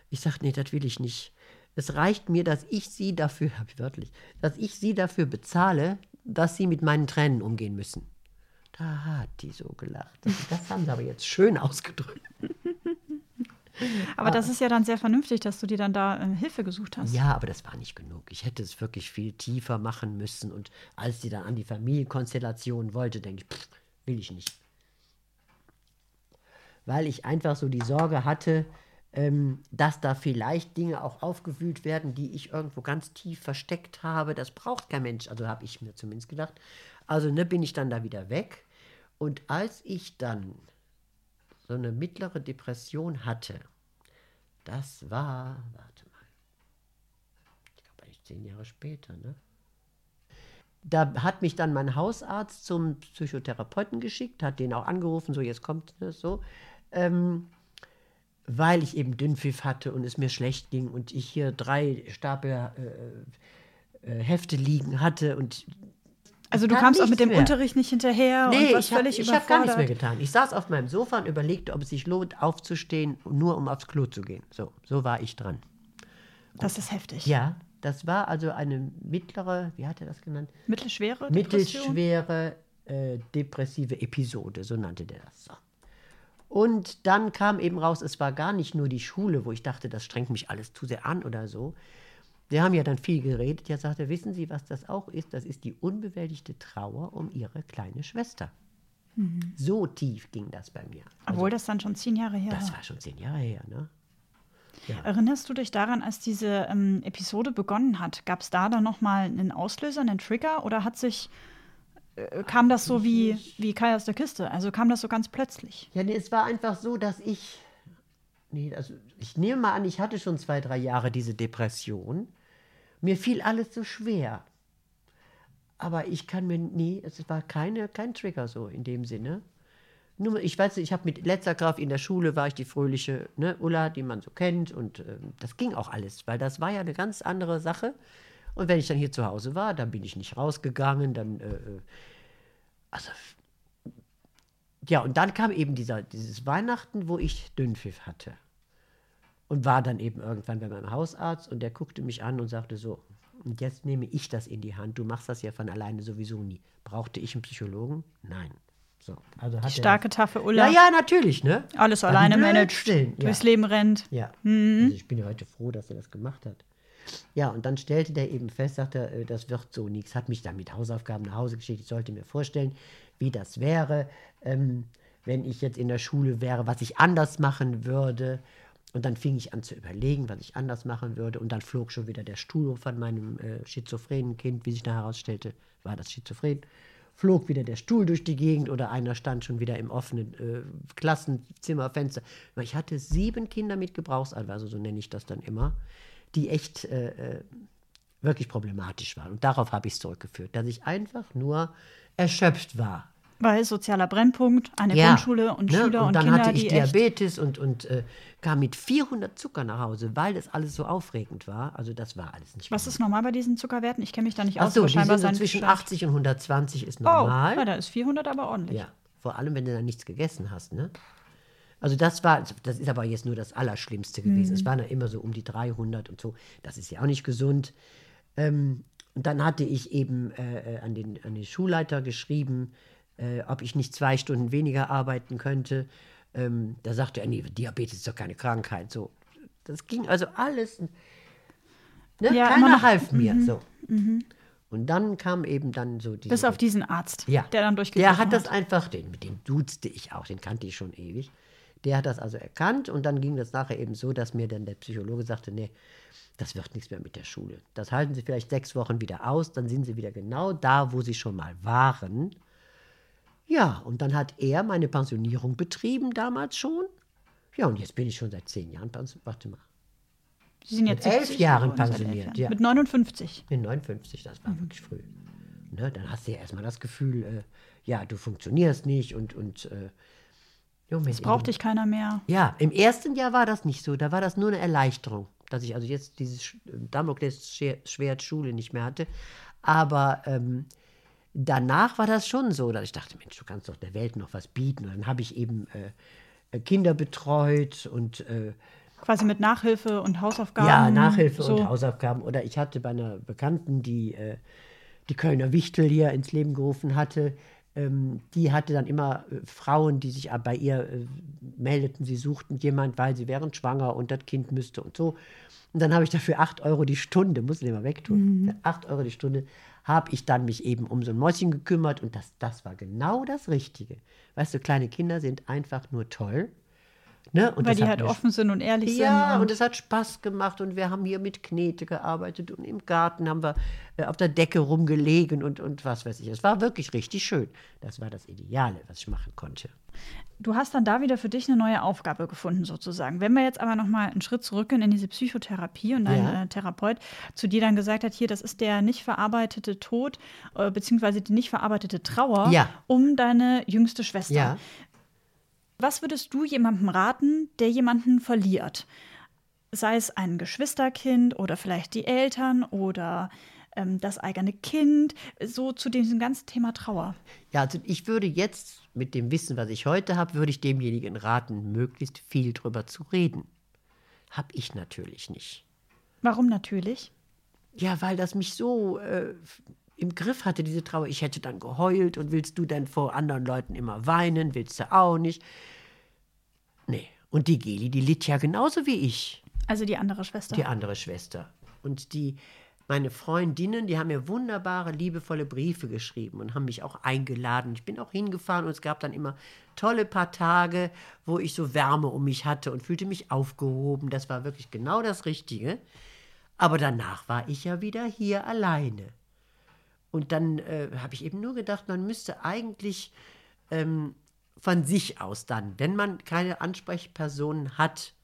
S3: Ich sagte, nee, das will ich nicht. Es reicht mir, dass ich sie dafür, wörtlich, dass ich sie dafür bezahle, dass sie mit meinen Tränen umgehen müssen. Da hat die so gelacht. Das haben sie aber jetzt schön ausgedrückt.
S2: Aber das ist ja dann sehr vernünftig, dass du dir dann da äh, Hilfe gesucht hast.
S3: Ja, aber das war nicht genug. Ich hätte es wirklich viel tiefer machen müssen. Und als sie dann an die Familienkonstellation wollte, denke ich, pff, will ich nicht. Weil ich einfach so die Sorge hatte, ähm, dass da vielleicht Dinge auch aufgewühlt werden, die ich irgendwo ganz tief versteckt habe. Das braucht kein Mensch. Also habe ich mir zumindest gedacht. Also ne, bin ich dann da wieder weg. Und als ich dann so eine mittlere Depression hatte, das war, warte mal, ich glaube eigentlich zehn Jahre später, ne? Da hat mich dann mein Hausarzt zum Psychotherapeuten geschickt, hat den auch angerufen, so jetzt kommt es so, ähm, weil ich eben Dünnpfiff hatte und es mir schlecht ging und ich hier drei Stapel äh, äh, Hefte liegen hatte und
S2: also du kamst auch mit dem
S3: mehr.
S2: Unterricht nicht hinterher und
S3: Nee,
S2: warst
S3: ich habe
S2: völlig
S3: hab gar nichts mehr
S2: überfordert.
S3: getan. Ich saß auf meinem Sofa und überlegte, ob es sich lohnt, aufzustehen, nur um aufs Klo zu gehen. So, so war ich dran.
S2: Das ist heftig.
S3: Ja, das war also eine mittlere, wie hat er das genannt?
S2: Mittelschwere Depression?
S3: Mittelschwere äh, depressive Episode, so nannte der das. So. Und dann kam eben raus, es war gar nicht nur die Schule, wo ich dachte, das strengt mich alles zu sehr an oder so. Wir haben ja dann viel geredet. Er sagte, wissen Sie, was das auch ist? Das ist die unbewältigte Trauer um Ihre kleine Schwester. So tief ging das bei mir.
S2: Obwohl das dann schon zehn Jahre her
S3: Das
S2: war.
S3: war schon zehn Jahre her, ne?
S2: Erinnerst du dich daran, als diese ähm, Episode begonnen hat? Gab es da dann nochmal einen Auslöser, einen Trigger oder hat sich, äh, kam das so wie, wie Kai aus der Kiste? Also kam das so ganz plötzlich?
S3: Ja, nee, es war einfach so, dass ich. Nee, also ich nehme mal an, ich hatte schon zwei, drei Jahre diese Depression. Mir fiel alles so schwer. Aber ich kann mir. Nee, es war keine, kein Trigger so in dem Sinne. nur, ich weiß nicht, ich habe mit letzter Kraft in der Schule war ich die fröhliche ne, Ulla, die man so kennt. Und äh, das ging auch alles, weil das war ja eine ganz andere Sache. Und wenn ich dann hier zu Hause war, dann bin ich nicht rausgegangen, dann, äh, äh also, ja, und dann kam eben dieser, dieses Weihnachten, wo ich Dünnpfiff hatte. Und war dann eben irgendwann bei meinem Hausarzt und der guckte mich an und sagte so, und jetzt nehme ich das in die Hand, du machst das ja von alleine sowieso nie. Brauchte ich einen Psychologen? Nein. So, also
S2: die starke, taffe Ulla.
S3: Ja, ja, natürlich, ne?
S2: Alles alleine managt, ja. durchs Leben rennt.
S3: Ja. Mhm. Also ich bin ja heute froh, dass er das gemacht hat. Ja, und dann stellte der eben fest, sagte, äh, das wird so nichts. Hat mich dann mit Hausaufgaben nach Hause geschickt. Ich sollte mir vorstellen, wie das wäre, ähm, wenn ich jetzt in der Schule wäre, was ich anders machen würde. Und dann fing ich an zu überlegen, was ich anders machen würde. Und dann flog schon wieder der Stuhl von meinem äh, schizophrenen Kind, wie sich da herausstellte, war das schizophren. Flog wieder der Stuhl durch die Gegend oder einer stand schon wieder im offenen äh, Klassenzimmerfenster. Ich hatte sieben Kinder mit Gebrauchsanweisung, so nenne ich das dann immer, die echt äh, äh wirklich problematisch waren. Und darauf habe ich es zurückgeführt, dass ich einfach nur erschöpft war
S2: weil sozialer Brennpunkt, eine ja, Grundschule und ne? Schüler und,
S3: und dann
S2: Kinder,
S3: hatte ich Diabetes und, und äh, kam mit 400 Zucker nach Hause, weil das alles so aufregend war. Also das war alles nicht
S2: Was ist normal bei diesen Zuckerwerten? Ich kenne mich da nicht aus.
S3: Ach so, die sind so zwischen 80 und 120 ist normal.
S2: Oh, ja, da ist 400 aber ordentlich.
S3: Ja, vor allem, wenn du dann nichts gegessen hast, ne? Also das war, das ist aber jetzt nur das Allerschlimmste gewesen. Mhm. Es waren ja immer so um die 300 und so. Das ist ja auch nicht gesund. Ähm, und dann hatte ich eben äh, äh an, den, an den Schulleiter geschrieben, äh, ob ich nicht zwei Stunden weniger arbeiten könnte. Ähm, da sagte er, nee, Diabetes ist doch keine Krankheit. So, das ging also alles. Ne? Ja, Keiner half mir. Mhm. So. Mhm. Und dann kam eben dann so
S2: die. Bis auf diesen Arzt,
S3: ja,
S2: der dann durchgegriffen
S3: Der hat das einfach, den, mit dem duzte ich auch, den kannte ich schon ewig. Der hat das also erkannt und dann ging das nachher eben so, dass mir dann der Psychologe sagte, nee, das wird nichts mehr mit der Schule. Das halten Sie vielleicht sechs Wochen wieder aus, dann sind Sie wieder genau da, wo Sie schon mal waren. Ja, und dann hat er meine Pensionierung betrieben, damals schon. Ja, und jetzt bin ich schon seit zehn Jahren pensioniert. Warte mal.
S2: Sie sind jetzt
S3: mit elf Jahren pensioniert. Elf
S2: Ja. Mit 59.
S3: Mit 59, das war mhm. wirklich früh. Ne, dann hast du ja erstmal das Gefühl, äh, ja, du funktionierst nicht und. und äh,
S2: es braucht dich keiner mehr.
S3: Ja, im ersten Jahr war das nicht so. Da war das nur eine Erleichterung, dass ich also jetzt dieses Damoklesschwert Schule nicht mehr hatte. Aber ähm, danach war das schon so, dass ich dachte, Mensch, du kannst doch der Welt noch was bieten. Und dann habe ich eben äh, Kinder betreut und äh,
S2: quasi mit Nachhilfe und Hausaufgaben.
S3: Ja, Nachhilfe so. und Hausaufgaben. Oder ich hatte bei einer Bekannten, die äh, die Kölner Wichtel hier ins Leben gerufen hatte, ähm, die hatte dann immer äh, Frauen, die sich bei ihr äh, meldeten, sie suchten jemand, weil sie wären schwanger und das Kind müsste und so. Und dann habe ich dafür 8 Euro die Stunde, muss ich immer wegtun, mhm. 8 Euro die Stunde habe ich dann mich eben um so ein Mäuschen gekümmert und das, das war genau das Richtige. Weißt du, kleine Kinder sind einfach nur toll.
S2: Ne? Und Weil die halt offen sind und ehrlich
S3: ja,
S2: sind.
S3: Ja, und, es hat Spaß gemacht und wir haben hier mit Knete gearbeitet und im Garten haben wir äh, auf der Decke rumgelegen und, und was weiß ich. Es war wirklich richtig schön. Das war das Ideale, was ich machen konnte.
S2: Du hast dann da wieder für dich eine neue Aufgabe gefunden, sozusagen. Wenn wir jetzt aber noch mal einen Schritt zurückgehen in diese Psychotherapie und dein ja. Äh, Therapeut zu dir dann gesagt hat, hier, das ist der nicht verarbeitete Tod, äh, beziehungsweise die nicht verarbeitete Trauer
S3: ja.
S2: um deine jüngste Schwester.
S3: Ja.
S2: Was würdest du jemandem raten, der jemanden verliert? Sei es ein Geschwisterkind oder vielleicht die Eltern oder ähm, das eigene Kind, so zu diesem ganzen Thema Trauer.
S3: Ja, also ich würde jetzt mit dem Wissen, was ich heute habe, würde ich demjenigen raten, möglichst viel drüber zu reden. Hab ich natürlich nicht.
S2: Warum natürlich?
S3: Ja, weil das mich so äh, im Griff hatte, diese Trauer. Ich hätte dann geheult und willst du dann vor anderen Leuten immer weinen? Willst du auch nicht? Nee. Und die Geli, die litt ja genauso wie ich.
S2: Also die andere Schwester.
S3: Die andere Schwester. Und die, meine Freundinnen, die haben mir wunderbare, liebevolle Briefe geschrieben und haben mich auch eingeladen. Ich bin auch hingefahren und es gab dann immer tolle paar Tage, wo ich so Wärme um mich hatte und fühlte mich aufgehoben. Das war wirklich genau das Richtige. Aber danach war ich ja wieder hier alleine. Und dann äh, habe ich eben nur gedacht, man müsste eigentlich ähm, von sich aus dann, wenn man keine Ansprechpersonen hat,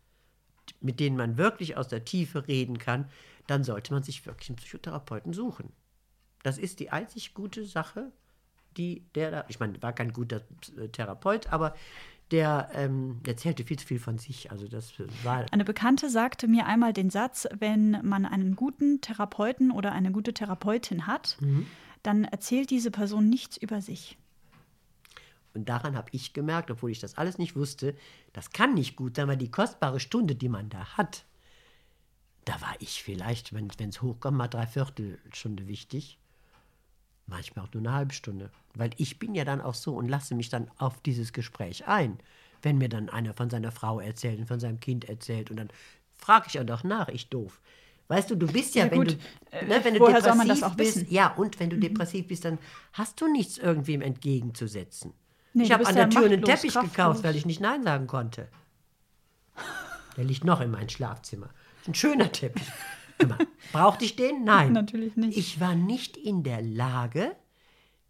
S3: mit denen man wirklich aus der Tiefe reden kann, dann sollte man sich wirklich einen Psychotherapeuten suchen. Das ist die einzig gute Sache, die, der da, ich meine, war kein guter äh, Therapeut, aber der ähm, erzählte viel zu viel von sich. Also das war.
S2: Eine Bekannte sagte mir einmal den Satz, wenn man einen guten Therapeuten oder eine gute Therapeutin hat,
S3: Mhm.
S2: dann erzählt diese Person nichts über sich.
S3: Und daran habe ich gemerkt, obwohl ich das alles nicht wusste, das kann nicht gut sein, weil die kostbare Stunde, die man da hat, da war ich vielleicht, wenn es hochkommt, mal dreiviertel Stunde wichtig. Manchmal auch nur eine halbe Stunde. Weil ich bin ja dann auch so und lasse mich dann auf dieses Gespräch ein. Wenn mir dann einer von seiner Frau erzählt und von seinem Kind erzählt und dann frage ich auch doch nach, ich doof. Weißt du, du bist ja,
S2: Ja,
S3: wenn du,
S2: Äh,
S3: ne, wenn du
S2: woher
S3: depressiv
S2: soll man das auch
S3: bist,
S2: wissen? Mhm.
S3: ja, und wenn du depressiv bist, dann hast du nichts irgendwem entgegenzusetzen.
S2: Nee,
S3: ich
S2: du
S3: habe an
S2: ja
S3: der Tür einen Teppich
S2: kraftlos.
S3: gekauft, weil ich nicht Nein sagen konnte. Der liegt noch in meinem Schlafzimmer. Ein schöner Teppich. Brauchte ich den? Nein.
S2: Natürlich nicht.
S3: Ich war nicht in der Lage,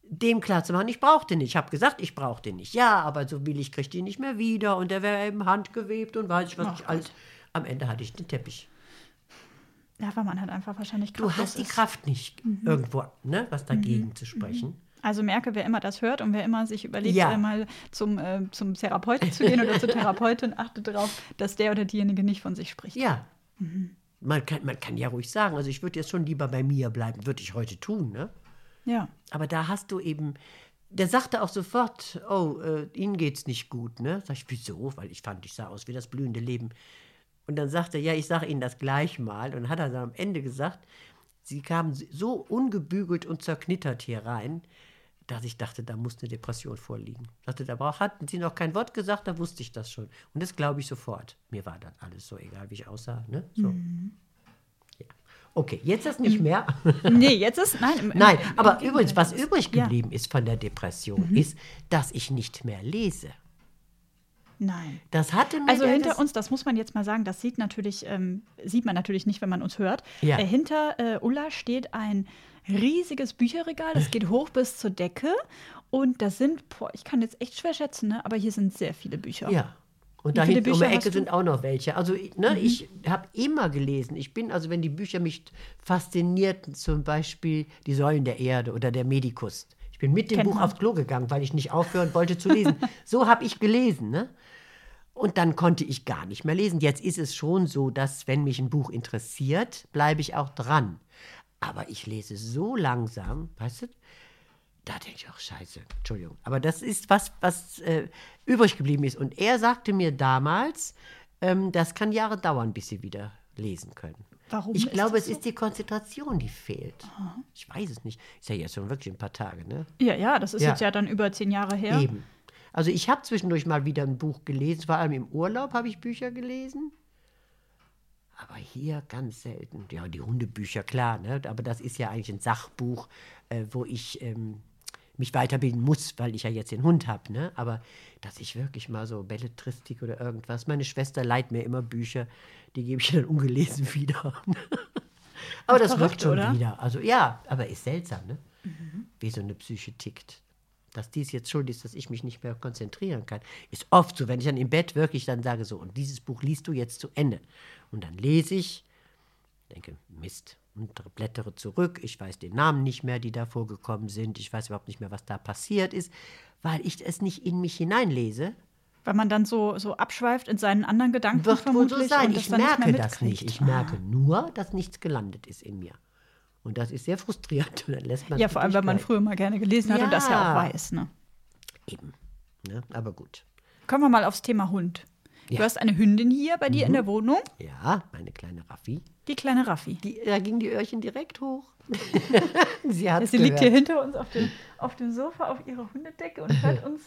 S3: dem klarzumachen, ich brauche den nicht. Ich habe gesagt, ich brauche den nicht. Ja, aber so billig kriegt ihn nicht mehr wieder und der wäre eben handgewebt und weiß ich was
S2: Ach
S3: nicht alles. Am Ende hatte ich den Teppich.
S2: Ja, weil man halt einfach wahrscheinlich
S3: Du
S2: kraftlos
S3: hast die
S2: ist.
S3: Kraft nicht,
S2: Mhm.
S3: irgendwo ne, was dagegen zu sprechen.
S2: Also merke, wer immer das hört und wer immer sich überlegt,
S3: Ja.
S2: mal zum, äh, zum Therapeuten zu gehen oder zur Therapeutin, achtet darauf, dass der oder diejenige nicht von sich spricht.
S3: Ja. Man, kann, man kann ja ruhig sagen, also ich würde jetzt schon lieber bei mir bleiben, würde ich heute tun, ne?
S2: Ja.
S3: Aber da hast du eben, der sagte auch sofort, oh, äh, Ihnen geht's nicht gut, ne? Sag ich, wieso? Weil ich fand, ich sah aus wie das blühende Leben. Und dann sagte er, ja, ich sage Ihnen das gleich mal. Und hat er dann am Ende gesagt, Sie kamen so ungebügelt und zerknittert hier rein, dass ich dachte, da muss eine Depression vorliegen. Sagte, da brauch- hatten Sie noch kein Wort gesagt, da wusste ich das schon. Und das glaube ich sofort. Mir war dann alles so egal, wie ich aussah, ne? So. Ja. Okay, jetzt das nicht mehr.
S2: Nee, jetzt ist, nein. Im, im,
S3: Nein,
S2: im
S3: aber
S2: Gegenteil,
S3: übrigens, was
S2: ist-
S3: übrig
S2: ja.
S3: geblieben ist von der Depression, ist, dass ich nicht mehr lese.
S2: Nein.
S3: Das hatte mir
S2: Also hinter uns, das muss man jetzt mal sagen, das sieht natürlich, ähm, sieht man natürlich nicht, wenn man uns hört.
S3: Ja.
S2: Äh, hinter äh, Ulla steht ein riesiges Bücherregal, das geht hoch bis zur Decke und das sind, boah, ich kann jetzt echt schwer schätzen, ne? aber hier sind sehr viele Bücher.
S3: Ja. Und da
S2: viele
S3: hinten um die
S2: Bücher
S3: Ecke?
S2: Mhm.
S3: sind auch noch welche. Also ne, ich habe immer gelesen. Ich bin, also wenn die Bücher mich faszinierten, zum Beispiel Die Säulen der Erde oder Der Medikus. Ich bin mit dem
S2: Kennt
S3: Buch
S2: man.
S3: aufs Klo gegangen, weil ich nicht aufhören wollte zu lesen. so habe ich gelesen. Ne? Und dann konnte ich gar nicht mehr lesen. Jetzt ist es schon so, dass wenn mich ein Buch interessiert, bleibe ich auch dran. Aber ich lese so langsam, weißt du? Da denke ich auch, scheiße, Entschuldigung. Aber das ist was, was äh, übrig geblieben ist. Und er sagte mir damals, ähm, das kann Jahre dauern, bis Sie wieder lesen können.
S2: Warum
S3: Ich glaube, es
S2: so?
S3: ist die Konzentration, die fehlt. Ich weiß es nicht. Ist ja jetzt schon wirklich ein paar Tage, ne?
S2: Ja, ja, das ist
S3: Ja.
S2: jetzt ja dann über zehn Jahre her.
S3: Eben. Also ich habe zwischendurch mal wieder ein Buch gelesen, vor allem im Urlaub habe ich Bücher gelesen. Aber hier ganz selten. Ja, die Hundebücher, klar, ne? aber das ist ja eigentlich ein Sachbuch, äh, wo ich ähm, mich weiterbilden muss, weil ich ja jetzt den Hund habe. Ne? Aber dass ich wirklich mal so Belletristik oder irgendwas, meine Schwester leiht mir immer Bücher, die gebe ich dann ungelesen wieder. aber das
S2: Verrückt,
S3: wirkt schon
S2: oder?
S3: wieder. Also ja, aber ist seltsam, ne? wie so eine Psyche tickt. Dass dies jetzt schuld ist, dass ich mich nicht mehr konzentrieren kann, ist oft so, wenn ich dann im Bett wirklich dann sage, so, und dieses Buch liest du jetzt zu Ende. Und dann lese ich, denke, Mist, und blättere zurück. Ich weiß den Namen nicht mehr, die da vorgekommen sind. Ich weiß überhaupt nicht mehr, was da passiert ist, weil ich es nicht in mich hineinlese.
S2: Weil man dann so, so abschweift in seinen anderen Gedanken
S3: Wird wohl so sein. Ich
S2: nicht
S3: merke
S2: mehr
S3: das nicht. Ich merke nur, dass nichts gelandet ist in mir. Und das ist sehr frustrierend. Und dann lässt man
S2: Ja, vor allem, wenn man früher mal gerne gelesen hat und das ja
S3: Ja.
S2: auch weiß. Ne?
S3: Eben. Ne? Aber gut.
S2: Kommen wir mal aufs Thema Hund. Du
S3: Ja. Mhm.
S2: hast eine Hündin hier bei dir in der Wohnung,
S3: Ja, meine kleine Raffi.
S2: die kleine Raffi.
S3: Die, da gingen die Öhrchen direkt hoch. sie hat
S2: Sie liegt hier hinter uns auf dem, auf dem Sofa auf ihrer Hundedecke und hört uns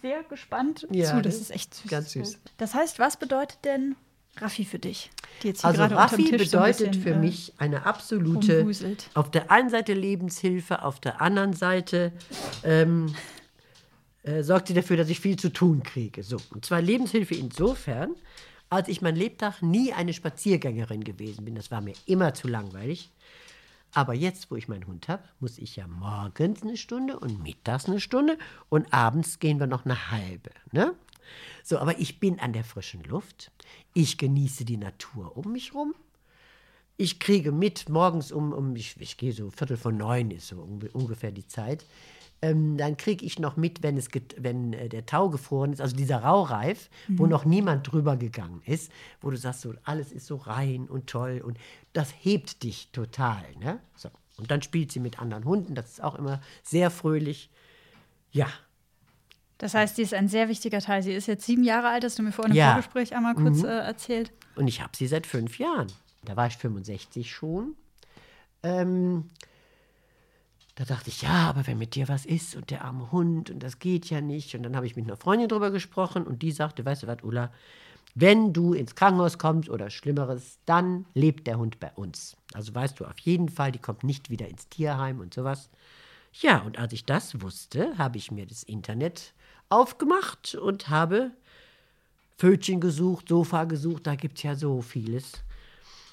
S2: sehr gespannt
S3: Ja,
S2: zu. Das ist echt süß.
S3: Ganz süß.
S2: Das heißt, was bedeutet denn Raffi für dich?
S3: Also Raffi bedeutet
S2: bisschen,
S3: für
S2: äh,
S3: mich eine absolute,
S2: rumwuselt.
S3: auf der einen Seite Lebenshilfe, auf der anderen Seite ähm, äh, sorgt sie dafür, dass ich viel zu tun kriege. So, und zwar Lebenshilfe insofern, als ich mein Lebtag nie eine Spaziergängerin gewesen bin. Das war mir immer zu langweilig. Aber jetzt, wo ich meinen Hund habe, muss ich ja morgens eine Stunde und mittags eine Stunde und abends gehen wir noch eine halbe. Ne? So, aber ich bin an der frischen Luft. Ich genieße die Natur um mich rum. ich kriege mit, morgens um, um ich, ich gehe so Viertel vor neun ist so un- ungefähr die Zeit. Ähm, dann kriege ich noch mit, wenn, es wenn äh, der Tau gefroren ist, also dieser Raureif, wo noch niemand drüber gegangen ist, wo du sagst, so, alles ist so rein und toll und das hebt dich total. Ne? So. Und dann spielt sie mit anderen Hunden, das ist auch immer sehr fröhlich. Ja,
S2: Das heißt, sie ist ein sehr wichtiger Teil. Sie ist jetzt sieben Jahre alt, hast du mir vorhin im
S3: Ja.
S2: Vorgespräch einmal kurz äh, erzählt.
S3: Und ich habe sie seit fünf Jahren. Da war ich 65 schon. Ähm, da dachte ich, ja, aber wenn mit dir was ist und der arme Hund und das geht ja nicht. Und dann habe ich mit einer Freundin drüber gesprochen und die sagte, weißt du was, Ulla, wenn du ins Krankenhaus kommst oder Schlimmeres, dann lebt der Hund bei uns. Also weißt du auf jeden Fall, die kommt nicht wieder ins Tierheim und sowas. Ja, und als ich das wusste, habe ich mir das Internet aufgemacht und habe Pfötchen gesucht, Sofa gesucht, da gibt es ja so vieles.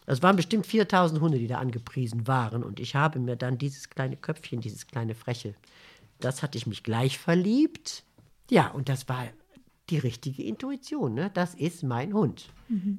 S3: Es waren bestimmt 4000 Hunde, die da angepriesen waren. Und ich habe mir dann dieses kleine Köpfchen, dieses kleine Freche, das hatte ich mich gleich verliebt. Ja, und das war die richtige Intuition. Ne? Das ist mein Hund.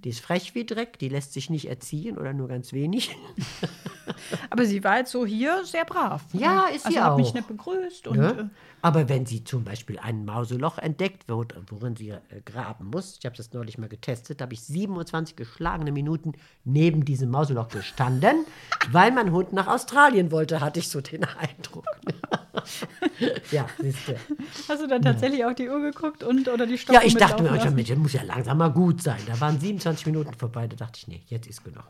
S3: Die ist frech wie Dreck, die lässt sich nicht erziehen oder nur ganz wenig.
S2: Aber sie war jetzt so hier sehr brav.
S3: Ja, ist sie
S2: also hat mich
S3: auch.
S2: nicht begrüßt und
S3: Ne? Aber wenn sie zum Beispiel ein Mauseloch entdeckt, wo- worin sie äh, graben muss, ich habe das neulich mal getestet, da habe ich 27 geschlagene Minuten neben diesem Mauseloch gestanden, weil mein Hund nach Australien wollte, hatte ich so den Eindruck. ja, siehst du.
S2: hast du dann tatsächlich auch die Uhr geguckt und oder die
S3: Ja,
S2: Stoppuhr
S3: ich dachte mir,
S2: lassen?
S3: das muss ja langsam mal gut sein. Da waren 27 Minuten vorbei, da dachte ich, nee, jetzt ist genug.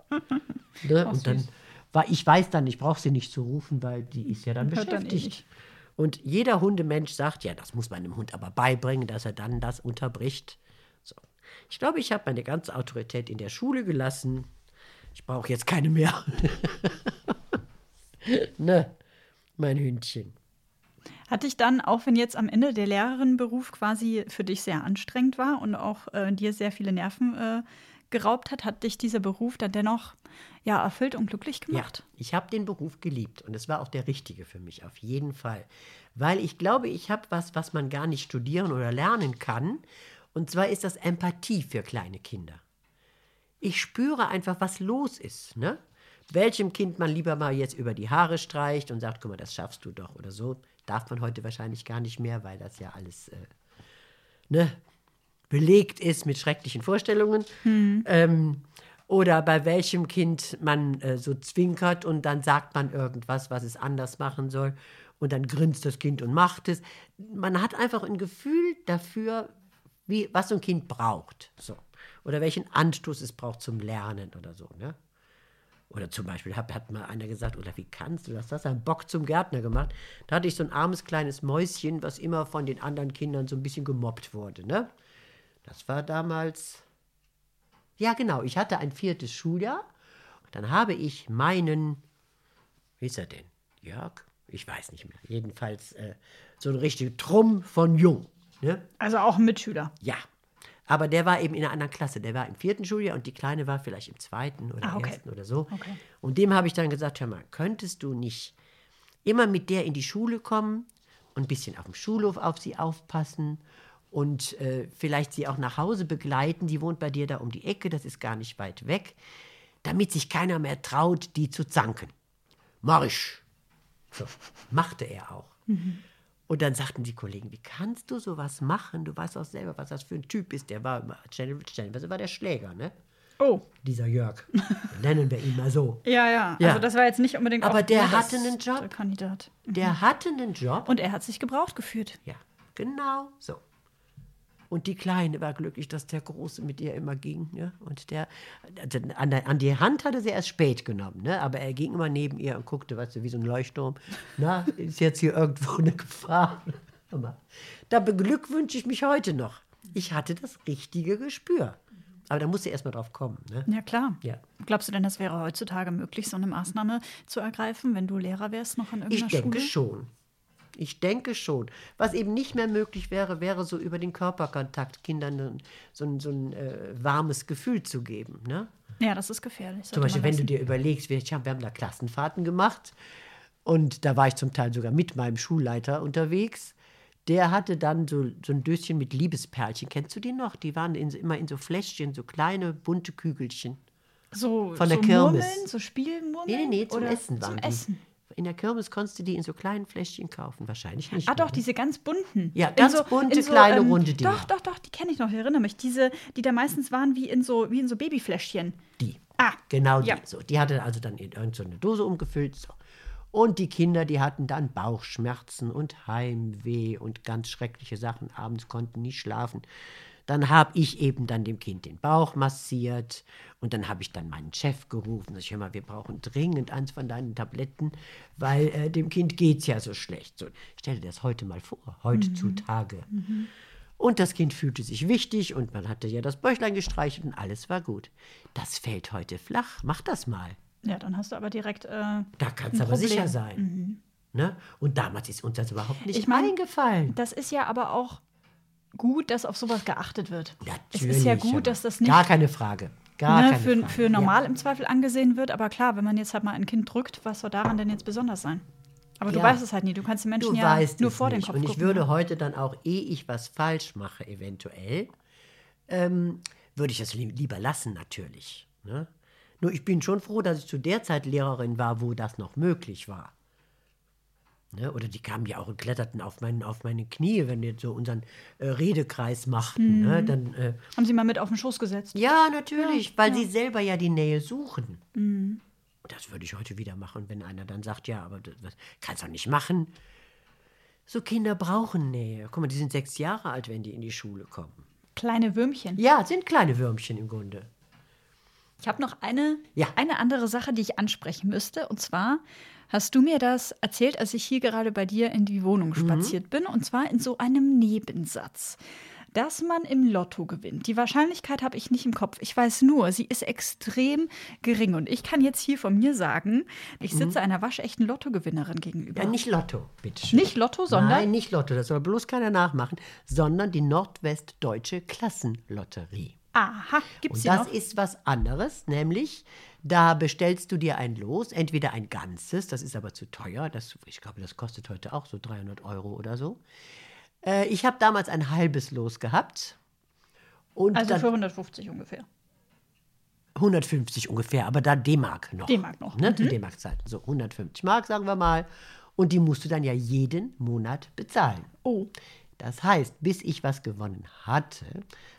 S3: ne? Und dann war, ich weiß dann, ich brauche sie nicht zu rufen, weil die ist ja dann
S2: Hört dann eh
S3: beschäftigt.
S2: nicht.
S3: Und jeder Hundemensch sagt, ja, das muss man dem Hund aber beibringen, dass er dann das unterbricht. So. Ich glaube, ich habe meine ganze Autorität in der Schule gelassen. Ich brauche jetzt keine mehr. ne, mein Hündchen.
S2: Hat dich dann, auch wenn jetzt am Ende der Lehrerinnenberuf quasi für dich sehr anstrengend war und auch äh, dir sehr viele Nerven äh, geraubt hat, hat dich dieser Beruf dann dennoch ja, erfüllt und glücklich gemacht?
S3: Ja, ich habe den Beruf geliebt und es war auch der richtige für mich, auf jeden Fall. Weil ich glaube, ich habe was, was man gar nicht studieren oder lernen kann. Und zwar ist das Empathie für kleine Kinder. Ich spüre einfach, was los ist. Ne? Welchem Kind man lieber mal jetzt über die Haare streicht und sagt, guck mal, das schaffst du doch oder so. Darf man heute wahrscheinlich gar nicht mehr, weil das ja alles äh, ne, belegt ist mit schrecklichen Vorstellungen. Ähm, oder bei welchem Kind man äh, so zwinkert und dann sagt man irgendwas, was es anders machen soll. Und dann grinst das Kind und macht es. Man hat einfach ein Gefühl dafür, wie, was so ein Kind braucht. So. Oder welchen Anstoß es braucht zum Lernen oder so. Ne? Oder zum Beispiel hat, hat mal einer gesagt, oder wie kannst du das? Das hast einen Bock zum Gärtner gemacht. Da hatte ich so ein armes kleines Mäuschen, was immer von den anderen Kindern so ein bisschen gemobbt wurde. Ne? Das war damals, ja genau, ich hatte ein viertes Schuljahr. Und dann habe ich meinen, wie ist er denn? Jörg? Ich weiß nicht mehr. Jedenfalls äh, so ein richtiger Trumm von Jung. Ne?
S2: Also auch ein Mitschüler.
S3: Ja. Aber der war eben in einer anderen Klasse. Der war im vierten Schuljahr und die Kleine war vielleicht im zweiten oder
S2: Ah, okay.
S3: ersten oder so.
S2: Okay.
S3: Und dem habe ich dann gesagt, hör mal, könntest du nicht immer mit der in die Schule kommen und ein bisschen auf dem Schulhof auf sie aufpassen und äh, vielleicht sie auch nach Hause begleiten. Die wohnt bei dir da um die Ecke, das ist gar nicht weit weg, damit sich keiner mehr traut, die zu zanken. Mach ich. So, machte er auch. Und dann sagten die Kollegen, wie kannst du sowas machen? Du weißt auch selber, was das für ein Typ ist. Der war immer, stellenweise war der Schläger, ne?
S2: Oh,
S3: Dieser Jörg. Nennen wir ihn mal so.
S2: ja, ja.
S3: Ja.
S2: Also das war jetzt nicht unbedingt
S3: Aber der hatte einen Job.
S2: Der Kandidat.
S3: Der hatte einen Job.
S2: Und er hat sich gebraucht gefühlt.
S3: ja, genau so. Und die Kleine war glücklich, dass der Große mit ihr immer ging. Ja? Und der, an, der, an die Hand hatte sie erst spät genommen, ne? aber er ging immer neben ihr und guckte, weißt du, wie so ein Leuchtturm. Na, ist jetzt hier irgendwo eine Gefahr? Da beglückwünsche ich mich heute noch. Ich hatte das richtige Gespür. Aber da musste erst mal drauf kommen. Ne?
S2: Ja, klar.
S3: Ja.
S2: Glaubst du denn, das wäre heutzutage möglich, so eine Maßnahme zu ergreifen, wenn du Lehrer wärst noch an irgendeiner
S3: Ich denke
S2: Schule?
S3: schon. Ich denke schon. Was eben nicht mehr möglich wäre, wäre so über den Körperkontakt Kindern so ein, so ein äh, warmes Gefühl zu geben. Ne?
S2: Ja, das ist gefährlich.
S3: Zum Beispiel, wenn du dir überlegst, wir, wir haben da Klassenfahrten gemacht und da war ich zum Teil sogar mit meinem Schulleiter unterwegs. Der hatte dann so, so ein Döschen mit Liebesperlchen. Kennst du die noch? Die waren in, immer in so Fläschchen, so kleine bunte Kügelchen.
S2: So,
S3: Von der
S2: so
S3: Kirmes.
S2: Murmeln, so Spielmurmeln?
S3: Nee, nee, nee, zum
S2: oder
S3: Essen waren
S2: Zum
S3: die.
S2: Essen.
S3: In der Kirmes konntest du die in so kleinen Fläschchen kaufen. Wahrscheinlich nicht.
S2: Ah, doch, diese ganz bunten.
S3: Ja, ganz bunte, kleine, runde Dinger.
S2: Doch, doch, doch, die kenne ich noch, ich erinnere mich. Diese, die da meistens waren wie in so, wie in so Babyfläschchen.
S3: Die.
S2: Ah,
S3: Genau die.
S2: ja.
S3: So, die hatte also dann in irgendeine so eine Dose umgefüllt. So. Und die Kinder, die hatten dann Bauchschmerzen und Heimweh und ganz schreckliche Sachen. Abends konnten nicht schlafen. Dann habe ich eben dann dem Kind den Bauch massiert und dann habe ich dann meinen Chef gerufen. Ich, hör mal, wir brauchen dringend eins von deinen Tabletten, weil äh, dem Kind geht's ja so schlecht. So, stell dir das heute mal vor, heutzutage. Und das Kind fühlte sich wichtig und man hatte ja das Bäuchlein gestreichelt und alles war gut. Das fällt heute flach. Mach das mal.
S2: Ja, dann hast du aber direkt. Äh,
S3: Da kannst du aber
S2: Problem.
S3: sicher sein. Ne? Und damals ist uns das überhaupt nicht
S2: Ich mein,
S3: eingefallen.
S2: das ist ja aber auch gut, dass auf sowas geachtet wird.
S3: Natürlich.
S2: es ist ja gut, dass das nicht
S3: Gar keine Frage. Gar
S2: ne,
S3: keine
S2: für,
S3: Frage.
S2: für normal im Zweifel angesehen wird. Aber klar, wenn man jetzt halt mal ein Kind drückt, was soll daran denn jetzt besonders sein? Aber du
S3: Ja.
S2: weißt es halt nie. Du kannst
S3: Ja.
S2: Menschen
S3: Du
S2: ja nur vor
S3: nicht.
S2: den Kopf
S3: Und ich
S2: gucken.
S3: würde heute dann auch, ehe ich was falsch mache, eventuell, ähm, würde ich es li lieber lassen, natürlich. Ne? Nur ich bin schon froh, dass ich zu der Zeit Lehrerin war, wo das noch möglich war. Ne? Oder die kamen ja auch und kletterten auf, meinen, auf meine Knie, wenn wir so unseren äh, Redekreis machten. Ne? Dann, äh,
S2: Haben sie mal mit auf den Schoß gesetzt.
S3: ja, natürlich, weil sie selber ja die Nähe suchen. Und das würde ich heute wieder machen, wenn einer dann sagt, ja, aber das, das kannst du doch nicht machen. So Kinder brauchen Nähe. Guck mal, die sind sechs Jahre alt, wenn die in die Schule kommen.
S2: Kleine Würmchen.
S3: Ja, sind kleine Würmchen im Grunde.
S2: Ich habe noch eine,
S3: Ja.
S2: eine andere Sache, die ich ansprechen müsste. Und zwar hast du mir das erzählt, als ich hier gerade bei dir in die Wohnung
S3: Mhm.
S2: spaziert bin. Und zwar in so einem Nebensatz. Dass man im Lotto gewinnt. Die Wahrscheinlichkeit habe ich nicht im Kopf. Ich weiß nur, sie ist extrem gering. Und ich kann jetzt hier von mir sagen, ich sitze einer waschechten Lottogewinnerin gegenüber.
S3: Mhm. Ja, nicht Lotto, bitte. schön.
S2: Nicht Lotto, sondern
S3: Nein, nicht Lotto, das soll bloß keiner nachmachen, sondern die Nordwestdeutsche Klassenlotterie.
S2: aha, gibt
S3: Und das
S2: noch?
S3: ist was anderes, nämlich da bestellst du dir ein Los, entweder ein ganzes, das ist aber zu teuer, das, ich glaube, das kostet heute auch so 300 Euro oder so. Äh, ich habe damals ein halbes Los gehabt und
S2: Also für 150 ungefähr.
S3: 150 ungefähr, aber da D-Mark noch.
S2: D-Mark noch,
S3: Ne, zu D-Mark-Zeiten, so 150 Mark, sagen wir mal. Und die musst du dann ja jeden Monat bezahlen.
S2: Oh.
S3: Das heißt, bis ich was gewonnen hatte,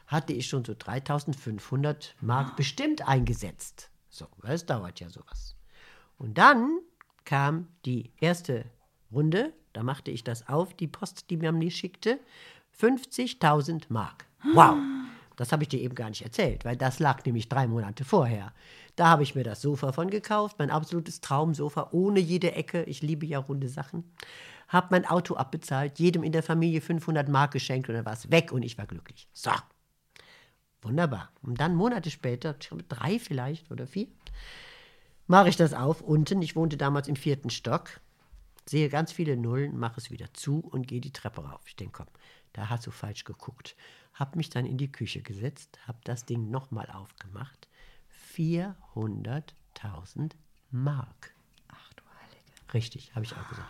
S3: hatte ich schon so 3500 Mark bestimmt eingesetzt. So, weil es dauert ja sowas. Und dann kam die erste Runde, da machte ich das auf, die Post, die mir mir schickte, 50.000 Mark. Wow! Das habe ich dir eben gar nicht erzählt, weil das lag nämlich drei Monate vorher. Da habe ich mir das Sofa von gekauft, mein absolutes Traumsofa, ohne jede Ecke. Ich liebe ja runde Sachen. Habe mein Auto abbezahlt, jedem in der Familie 500 Mark geschenkt und dann war es weg und ich war glücklich. So, wunderbar. Und dann Monate später, drei vielleicht oder vier, mache ich das auf unten. Ich wohnte damals im vierten Stock, sehe ganz viele Nullen, mache es wieder zu und gehe die Treppe rauf. Ich denke, komm, da hast du falsch geguckt. Hab mich dann in die Küche gesetzt, hab das Ding nochmal aufgemacht. 400.000 Mark. Richtig, habe ich auch gesagt.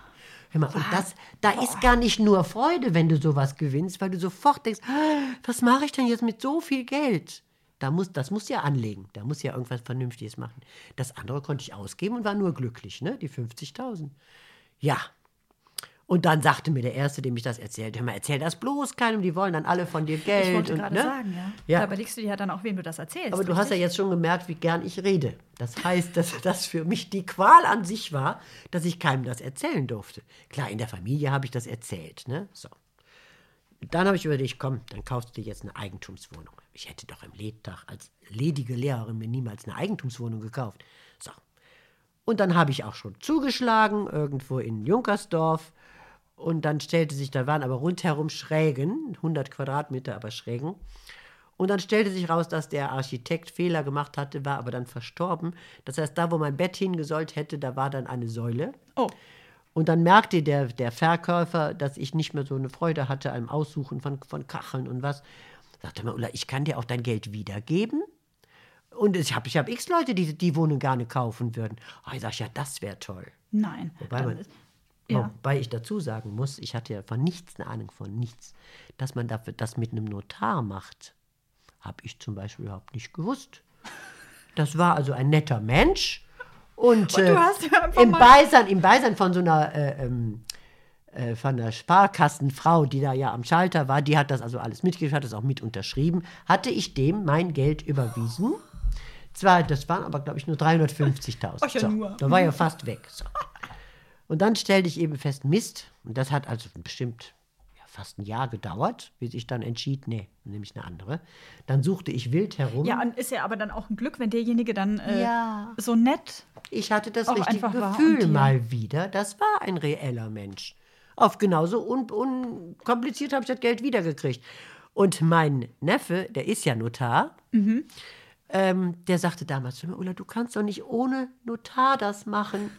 S3: Hör mal, und das, da ist gar nicht nur Freude, wenn du sowas gewinnst, weil du sofort denkst, "Ah, was mache ich denn jetzt mit so viel Geld? Da muss, das muss ja anlegen, da muss ja irgendwas Vernünftiges machen. Das andere konnte ich ausgeben und war nur glücklich, ne? die 50.000. Ja. Und dann sagte mir der Erste, dem ich das erzählte, hör mal, erzähl das bloß keinem, die wollen dann alle von dir Geld.
S2: Ich wollte
S3: und,
S2: gerade
S3: ne?
S2: sagen, ja.
S3: Ja.
S2: Da überlegst du dir ja dann auch, wem du das erzählst.
S3: Aber du hast ja
S2: richtig?
S3: jetzt schon gemerkt, wie gern ich rede. Das heißt, dass das für mich die Qual an sich war, dass ich keinem das erzählen durfte. Klar, in der Familie habe ich das erzählt. Ne? So. Dann habe ich überlegt, komm, dann kaufst du dir jetzt eine Eigentumswohnung. Ich hätte doch im Lebtag als ledige Lehrerin mir niemals eine Eigentumswohnung gekauft. So. Und dann habe ich auch schon zugeschlagen, irgendwo in Junkersdorf. Und dann stellte sich, da waren aber rundherum Schrägen, 100 Quadratmeter, aber Schrägen. Und dann stellte sich raus, dass der Architekt Fehler gemacht hatte, war aber dann verstorben. Das heißt, da, wo mein Bett hingesollt hätte, da war dann eine Säule.
S2: Oh,
S3: Und dann merkte der, der Verkäufer, dass ich nicht mehr so eine Freude hatte am Aussuchen von, von Kacheln und was. Sagte mal, Ulla, ich kann dir auch dein Geld wiedergeben. Und ich habe ich hab x Leute, die die Wohnung gerne kaufen würden. Oh, ich sage, ja, das wäre toll.
S2: nein.
S3: Wobei, man,
S2: ja.
S3: wobei ich dazu sagen muss, ich hatte ja von nichts eine Ahnung von nichts. Dass man dafür das mit einem Notar macht, habe ich zum Beispiel überhaupt nicht gewusst. Das war also ein netter Mensch. Und,
S2: Und
S3: äh, im, Beisein, im Beisein von so einer äh, ähm, äh, von der Sparkassenfrau, die da ja am Schalter war, die hat das also alles mitgekriegt, hat das auch mit unterschrieben, hatte ich dem mein Geld überwiesen. Zwar, das waren aber, glaube ich, nur 350.000.
S2: Ach ja,
S3: so. Da war ja fast weg. So. Und dann stellte ich eben fest, Mist, und das hat also bestimmt ja, fast ein Jahr gedauert, bis ich dann entschied, nee, nehme ich eine andere. Dann suchte ich wild herum.
S2: Ja, und ist ja aber dann auch ein Glück, wenn derjenige dann äh,
S3: Ja.
S2: so nett.
S3: Ich hatte das richtige Gefühl mal wieder. Das war ein reeller Mensch. Auf genauso un unkompliziert habe ich das Geld wiedergekriegt. Und mein Neffe, der ist ja Notar,
S2: Mhm.
S3: ähm, der sagte damals zu mir, Ulla, du kannst doch nicht ohne Notar das machen.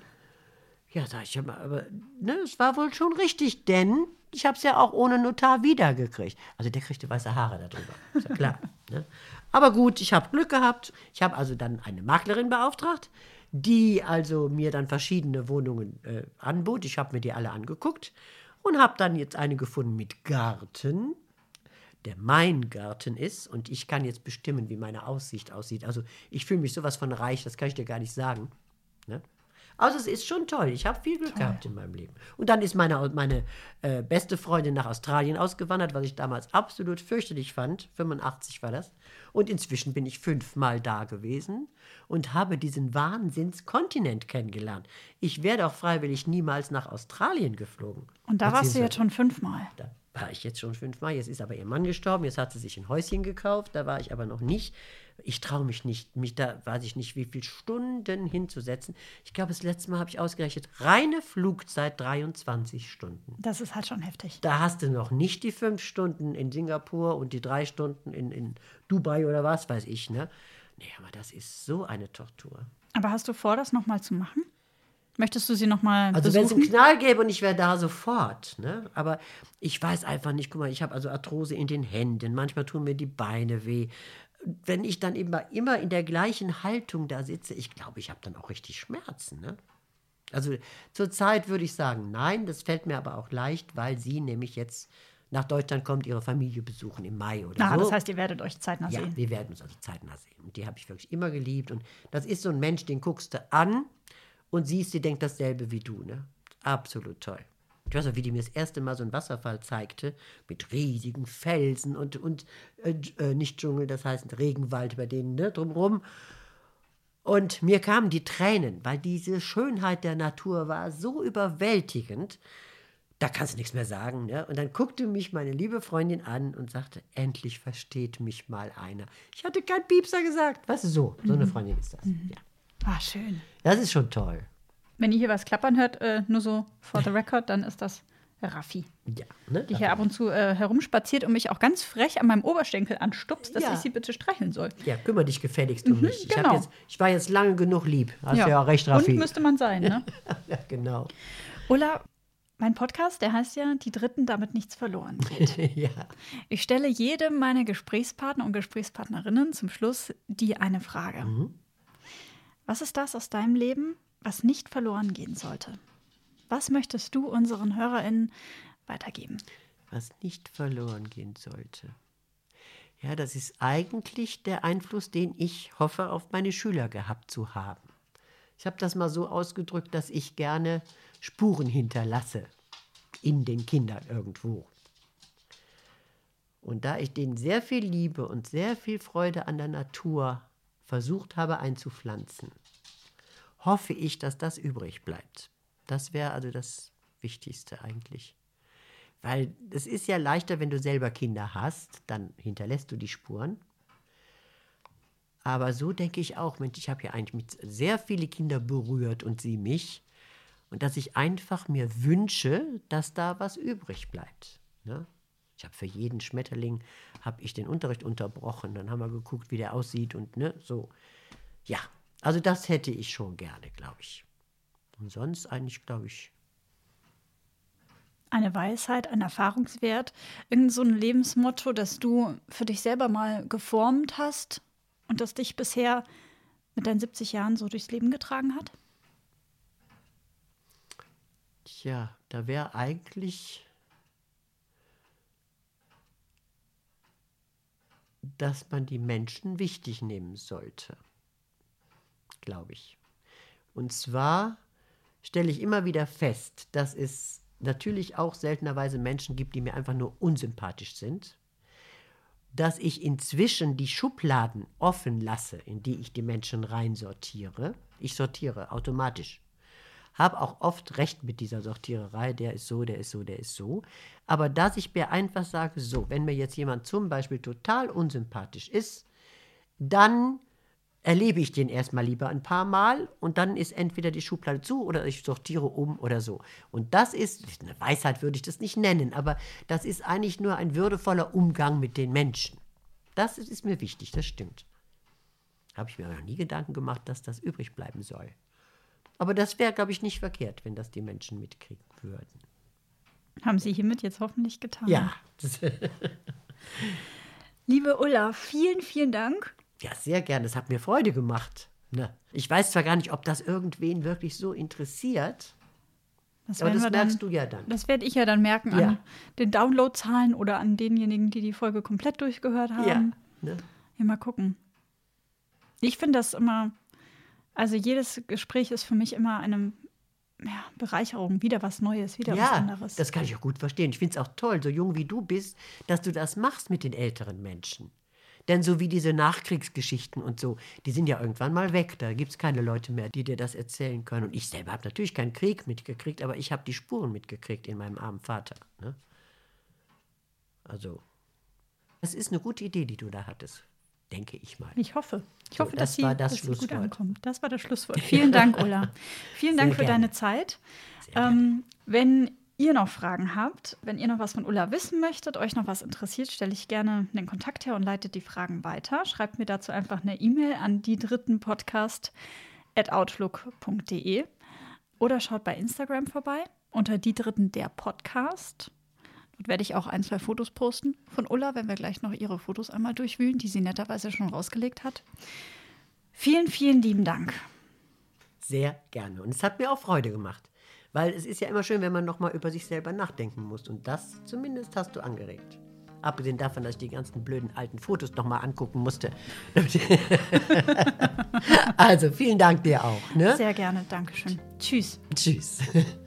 S3: Ja, sag ich mal, aber ne, es war wohl schon richtig, denn ich habe es ja auch ohne Notar wiedergekriegt. Also der kriegte weiße Haare darüber, ist ja klar. ne? Aber gut, ich habe Glück gehabt. Ich habe also dann eine Maklerin beauftragt, die also mir dann verschiedene Wohnungen äh, anbot. Ich habe mir die alle angeguckt und habe dann jetzt eine gefunden mit Garten der mein Garten ist und ich kann jetzt bestimmen, wie meine Aussicht aussieht. Also ich fühle mich sowas von reich, das kann ich dir gar nicht sagen. Ne? Also es ist schon toll. Ich habe viel Glück gehabt in meinem Leben. Und dann ist meine, meine äh, beste Freundin nach Australien ausgewandert, was ich damals absolut fürchterlich fand. 85 war das. Und inzwischen bin ich fünfmal da gewesen und habe diesen Wahnsinnskontinent kennengelernt. Ich wäre doch freiwillig niemals nach Australien geflogen.
S2: Und da warst du jetzt schon fünfmal.
S3: da war ich jetzt schon fünfmal. Jetzt ist aber ihr Mann gestorben. Jetzt hat sie sich ein Häuschen gekauft. Da war ich aber noch nicht. Ich traue mich nicht, mich da weiß ich nicht, wie viele Stunden hinzusetzen. Ich glaube, das letzte Mal habe ich ausgerechnet, reine Flugzeit 23 Stunden.
S2: Das ist halt schon heftig.
S3: Da hast du noch nicht die fünf Stunden in Singapur und die drei Stunden in, in Dubai oder was weiß ich, ne? Nee, aber das ist so eine Tortur.
S2: Aber hast du vor, das nochmal zu machen? Möchtest du sie nochmal
S3: Also wenn es einen? Knall gäbe und ich wäre da sofort. Ne? Aber ich weiß einfach nicht, guck mal, ich habe also Arthrose in den Händen, manchmal tun mir die Beine weh. Wenn ich dann immer, immer in der gleichen Haltung da sitze, ich glaube, ich habe dann auch richtig Schmerzen. Ne? Also zurzeit würde ich sagen, nein, das fällt mir aber auch leicht, weil sie nämlich jetzt nach Deutschland kommt, ihre Familie besuchen im Mai oder
S2: Ah,
S3: so.
S2: das heißt, ihr werdet euch zeitnah
S3: Ja,
S2: sehen.
S3: wir werden uns also zeitnah sehen. Und die habe ich wirklich immer geliebt. Und das ist so ein Mensch, den guckst du an und siehst, die denkt dasselbe wie du. Ne? Absolut toll. Ich weiß noch, wie die mir das erste Mal so einen Wasserfall zeigte, mit riesigen Felsen und, und äh, äh, nicht Dschungel, das heißt Regenwald bei denen ne, drumherum. Und mir kamen die Tränen, weil diese Schönheit der Natur war so überwältigend, da kannst du nichts mehr sagen. Ne? Und dann guckte mich meine liebe Freundin an und sagte, endlich versteht mich mal einer. Ich hatte kein Piepser gesagt. Weißt du, so, so eine Freundin ist das. Ja.
S2: Ah, schön.
S3: Das ist schon toll.
S2: Wenn ihr hier was klappern hört, äh, nur so for the record, dann ist das Raffi,
S3: Ja, ne?
S2: die hier ab und zu äh, herumspaziert und mich auch ganz frech an meinem Oberschenkel anstupst, dass
S3: Ja.
S2: ich sie bitte streicheln soll.
S3: ja, kümmere dich gefälligst um mich. Ich,
S2: genau.
S3: jetzt, ich war jetzt lange genug lieb. Hast ja, ja recht, Raffi.
S2: Und müsste man sein, ne?
S3: ja, genau.
S2: Ulla, mein Podcast, der heißt ja Die Dritten, damit nichts verloren geht.
S3: ja.
S2: Ich stelle jedem meiner Gesprächspartner und Gesprächspartnerinnen zum Schluss die eine Frage.
S3: Mhm.
S2: Was ist das aus deinem Leben, was nicht verloren gehen sollte? Was möchtest du unseren HörerInnen weitergeben?
S3: was nicht verloren gehen sollte. Ja, das ist eigentlich der Einfluss, den ich hoffe, auf meine Schüler gehabt zu haben. Ich habe das mal so ausgedrückt, dass ich gerne Spuren hinterlasse in den Kindern irgendwo. Und da ich denen sehr viel Liebe und sehr viel Freude an der Natur versucht habe einzupflanzen, hoffe ich, dass das übrig bleibt. Das wäre also das Wichtigste eigentlich. Weil es ist ja leichter, wenn du selber Kinder hast, dann hinterlässt du die Spuren. Aber so denke ich auch, Mensch, ich habe ja eigentlich mit sehr viele Kinder berührt und sie mich. Und dass ich einfach mir wünsche, dass da was übrig bleibt. Ne? Ich habe für jeden Schmetterling habe ich den Unterricht unterbrochen. Dann haben wir geguckt, wie der aussieht und ne, so. Ja, also das hätte ich schon gerne, glaube ich. Und sonst eigentlich, glaube ich,
S2: Eine Weisheit, ein Erfahrungswert, irgend so ein Lebensmotto, das du für dich selber mal geformt hast und das dich bisher mit deinen 70 Jahren so durchs Leben getragen hat?
S3: Tja, da wäre eigentlich, dass man die Menschen wichtig nehmen sollte. Glaube ich. Und zwar stelle ich immer wieder fest, dass es natürlich auch seltenerweise Menschen gibt, die mir einfach nur unsympathisch sind, dass ich inzwischen die Schubladen offen lasse, in die ich die Menschen reinsortiere. Ich sortiere automatisch. Habe auch oft recht mit dieser Sortiererei, der ist so, der ist so, der ist so. Aber dass ich mir einfach sage, so, wenn mir jetzt jemand zum Beispiel total unsympathisch ist, dann erlebe ich den erstmal lieber ein paar Mal und dann ist entweder die Schublade zu oder ich sortiere um oder so. Und das ist, eine Weisheit würde ich das nicht nennen, aber das ist eigentlich nur ein würdevoller Umgang mit den Menschen. Das ist, mir wichtig, das stimmt. Habe ich mir noch nie Gedanken gemacht, dass das übrig bleiben soll. Aber das wäre, glaube ich, nicht verkehrt, wenn das die Menschen mitkriegen würden.
S2: Haben Sie hiermit jetzt hoffentlich getan.
S3: Ja.
S2: Liebe Ulla, vielen, vielen Dank
S3: Ja, sehr gern. Das hat mir Freude gemacht. Ne? Ich weiß zwar gar nicht, ob das irgendwen wirklich so interessiert,
S2: Das
S3: aber das merkst
S2: dann,
S3: du ja dann.
S2: Das werde ich ja dann merken
S3: Ja.
S2: an den Downloadzahlen oder an denjenigen, die die Folge komplett durchgehört haben.
S3: Ja. Ne?
S2: Ja, mal gucken. Ich finde das immer, also jedes Gespräch ist für mich immer eine ja, Bereicherung, wieder was Neues, wieder was
S3: Ja,
S2: anderes.
S3: das kann ich auch gut verstehen. Ich finde es auch toll, so jung wie du bist, dass du das machst mit den älteren Menschen. Denn so wie diese Nachkriegsgeschichten und so, die sind ja irgendwann mal weg. Da gibt es keine Leute mehr, die dir das erzählen können. Und ich selber habe natürlich keinen Krieg mitgekriegt, aber ich habe die Spuren mitgekriegt in meinem armen Vater. Ne? Also, das ist eine gute Idee, die du da hattest, denke ich mal.
S2: ich hoffe. Ich
S3: So,
S2: hoffe,
S3: das
S2: dass sie,
S3: das
S2: dass sie gut ankommt. Das war das Schlusswort. Vielen Dank, Ulla. Vielen Dank
S3: Sehr
S2: für
S3: gerne.
S2: deine Zeit. Ähm, wenn ihr noch Fragen habt, wenn ihr noch was von Ulla wissen möchtet, euch noch was interessiert, stelle ich gerne den Kontakt her und leitet die Fragen weiter. Schreibt mir dazu einfach eine E-Mail an die dritten Podcast at outlook.de oder schaut bei Instagram vorbei unter die dritten der Podcast. Dort werde ich auch ein, zwei Fotos posten von Ulla, wenn wir gleich noch ihre Fotos einmal durchwühlen, die sie netterweise schon rausgelegt hat. Vielen, vielen lieben Dank.
S3: Sehr gerne. Und es hat mir auch Freude gemacht. Weil es ist ja immer schön, wenn man nochmal über sich selber nachdenken muss. Und das zumindest hast du angeregt. Abgesehen davon, dass ich die ganzen blöden alten Fotos nochmal angucken musste. also, vielen Dank dir auch. Ne?
S2: Sehr gerne. Dankeschön. Tschüss.
S3: Tschüss.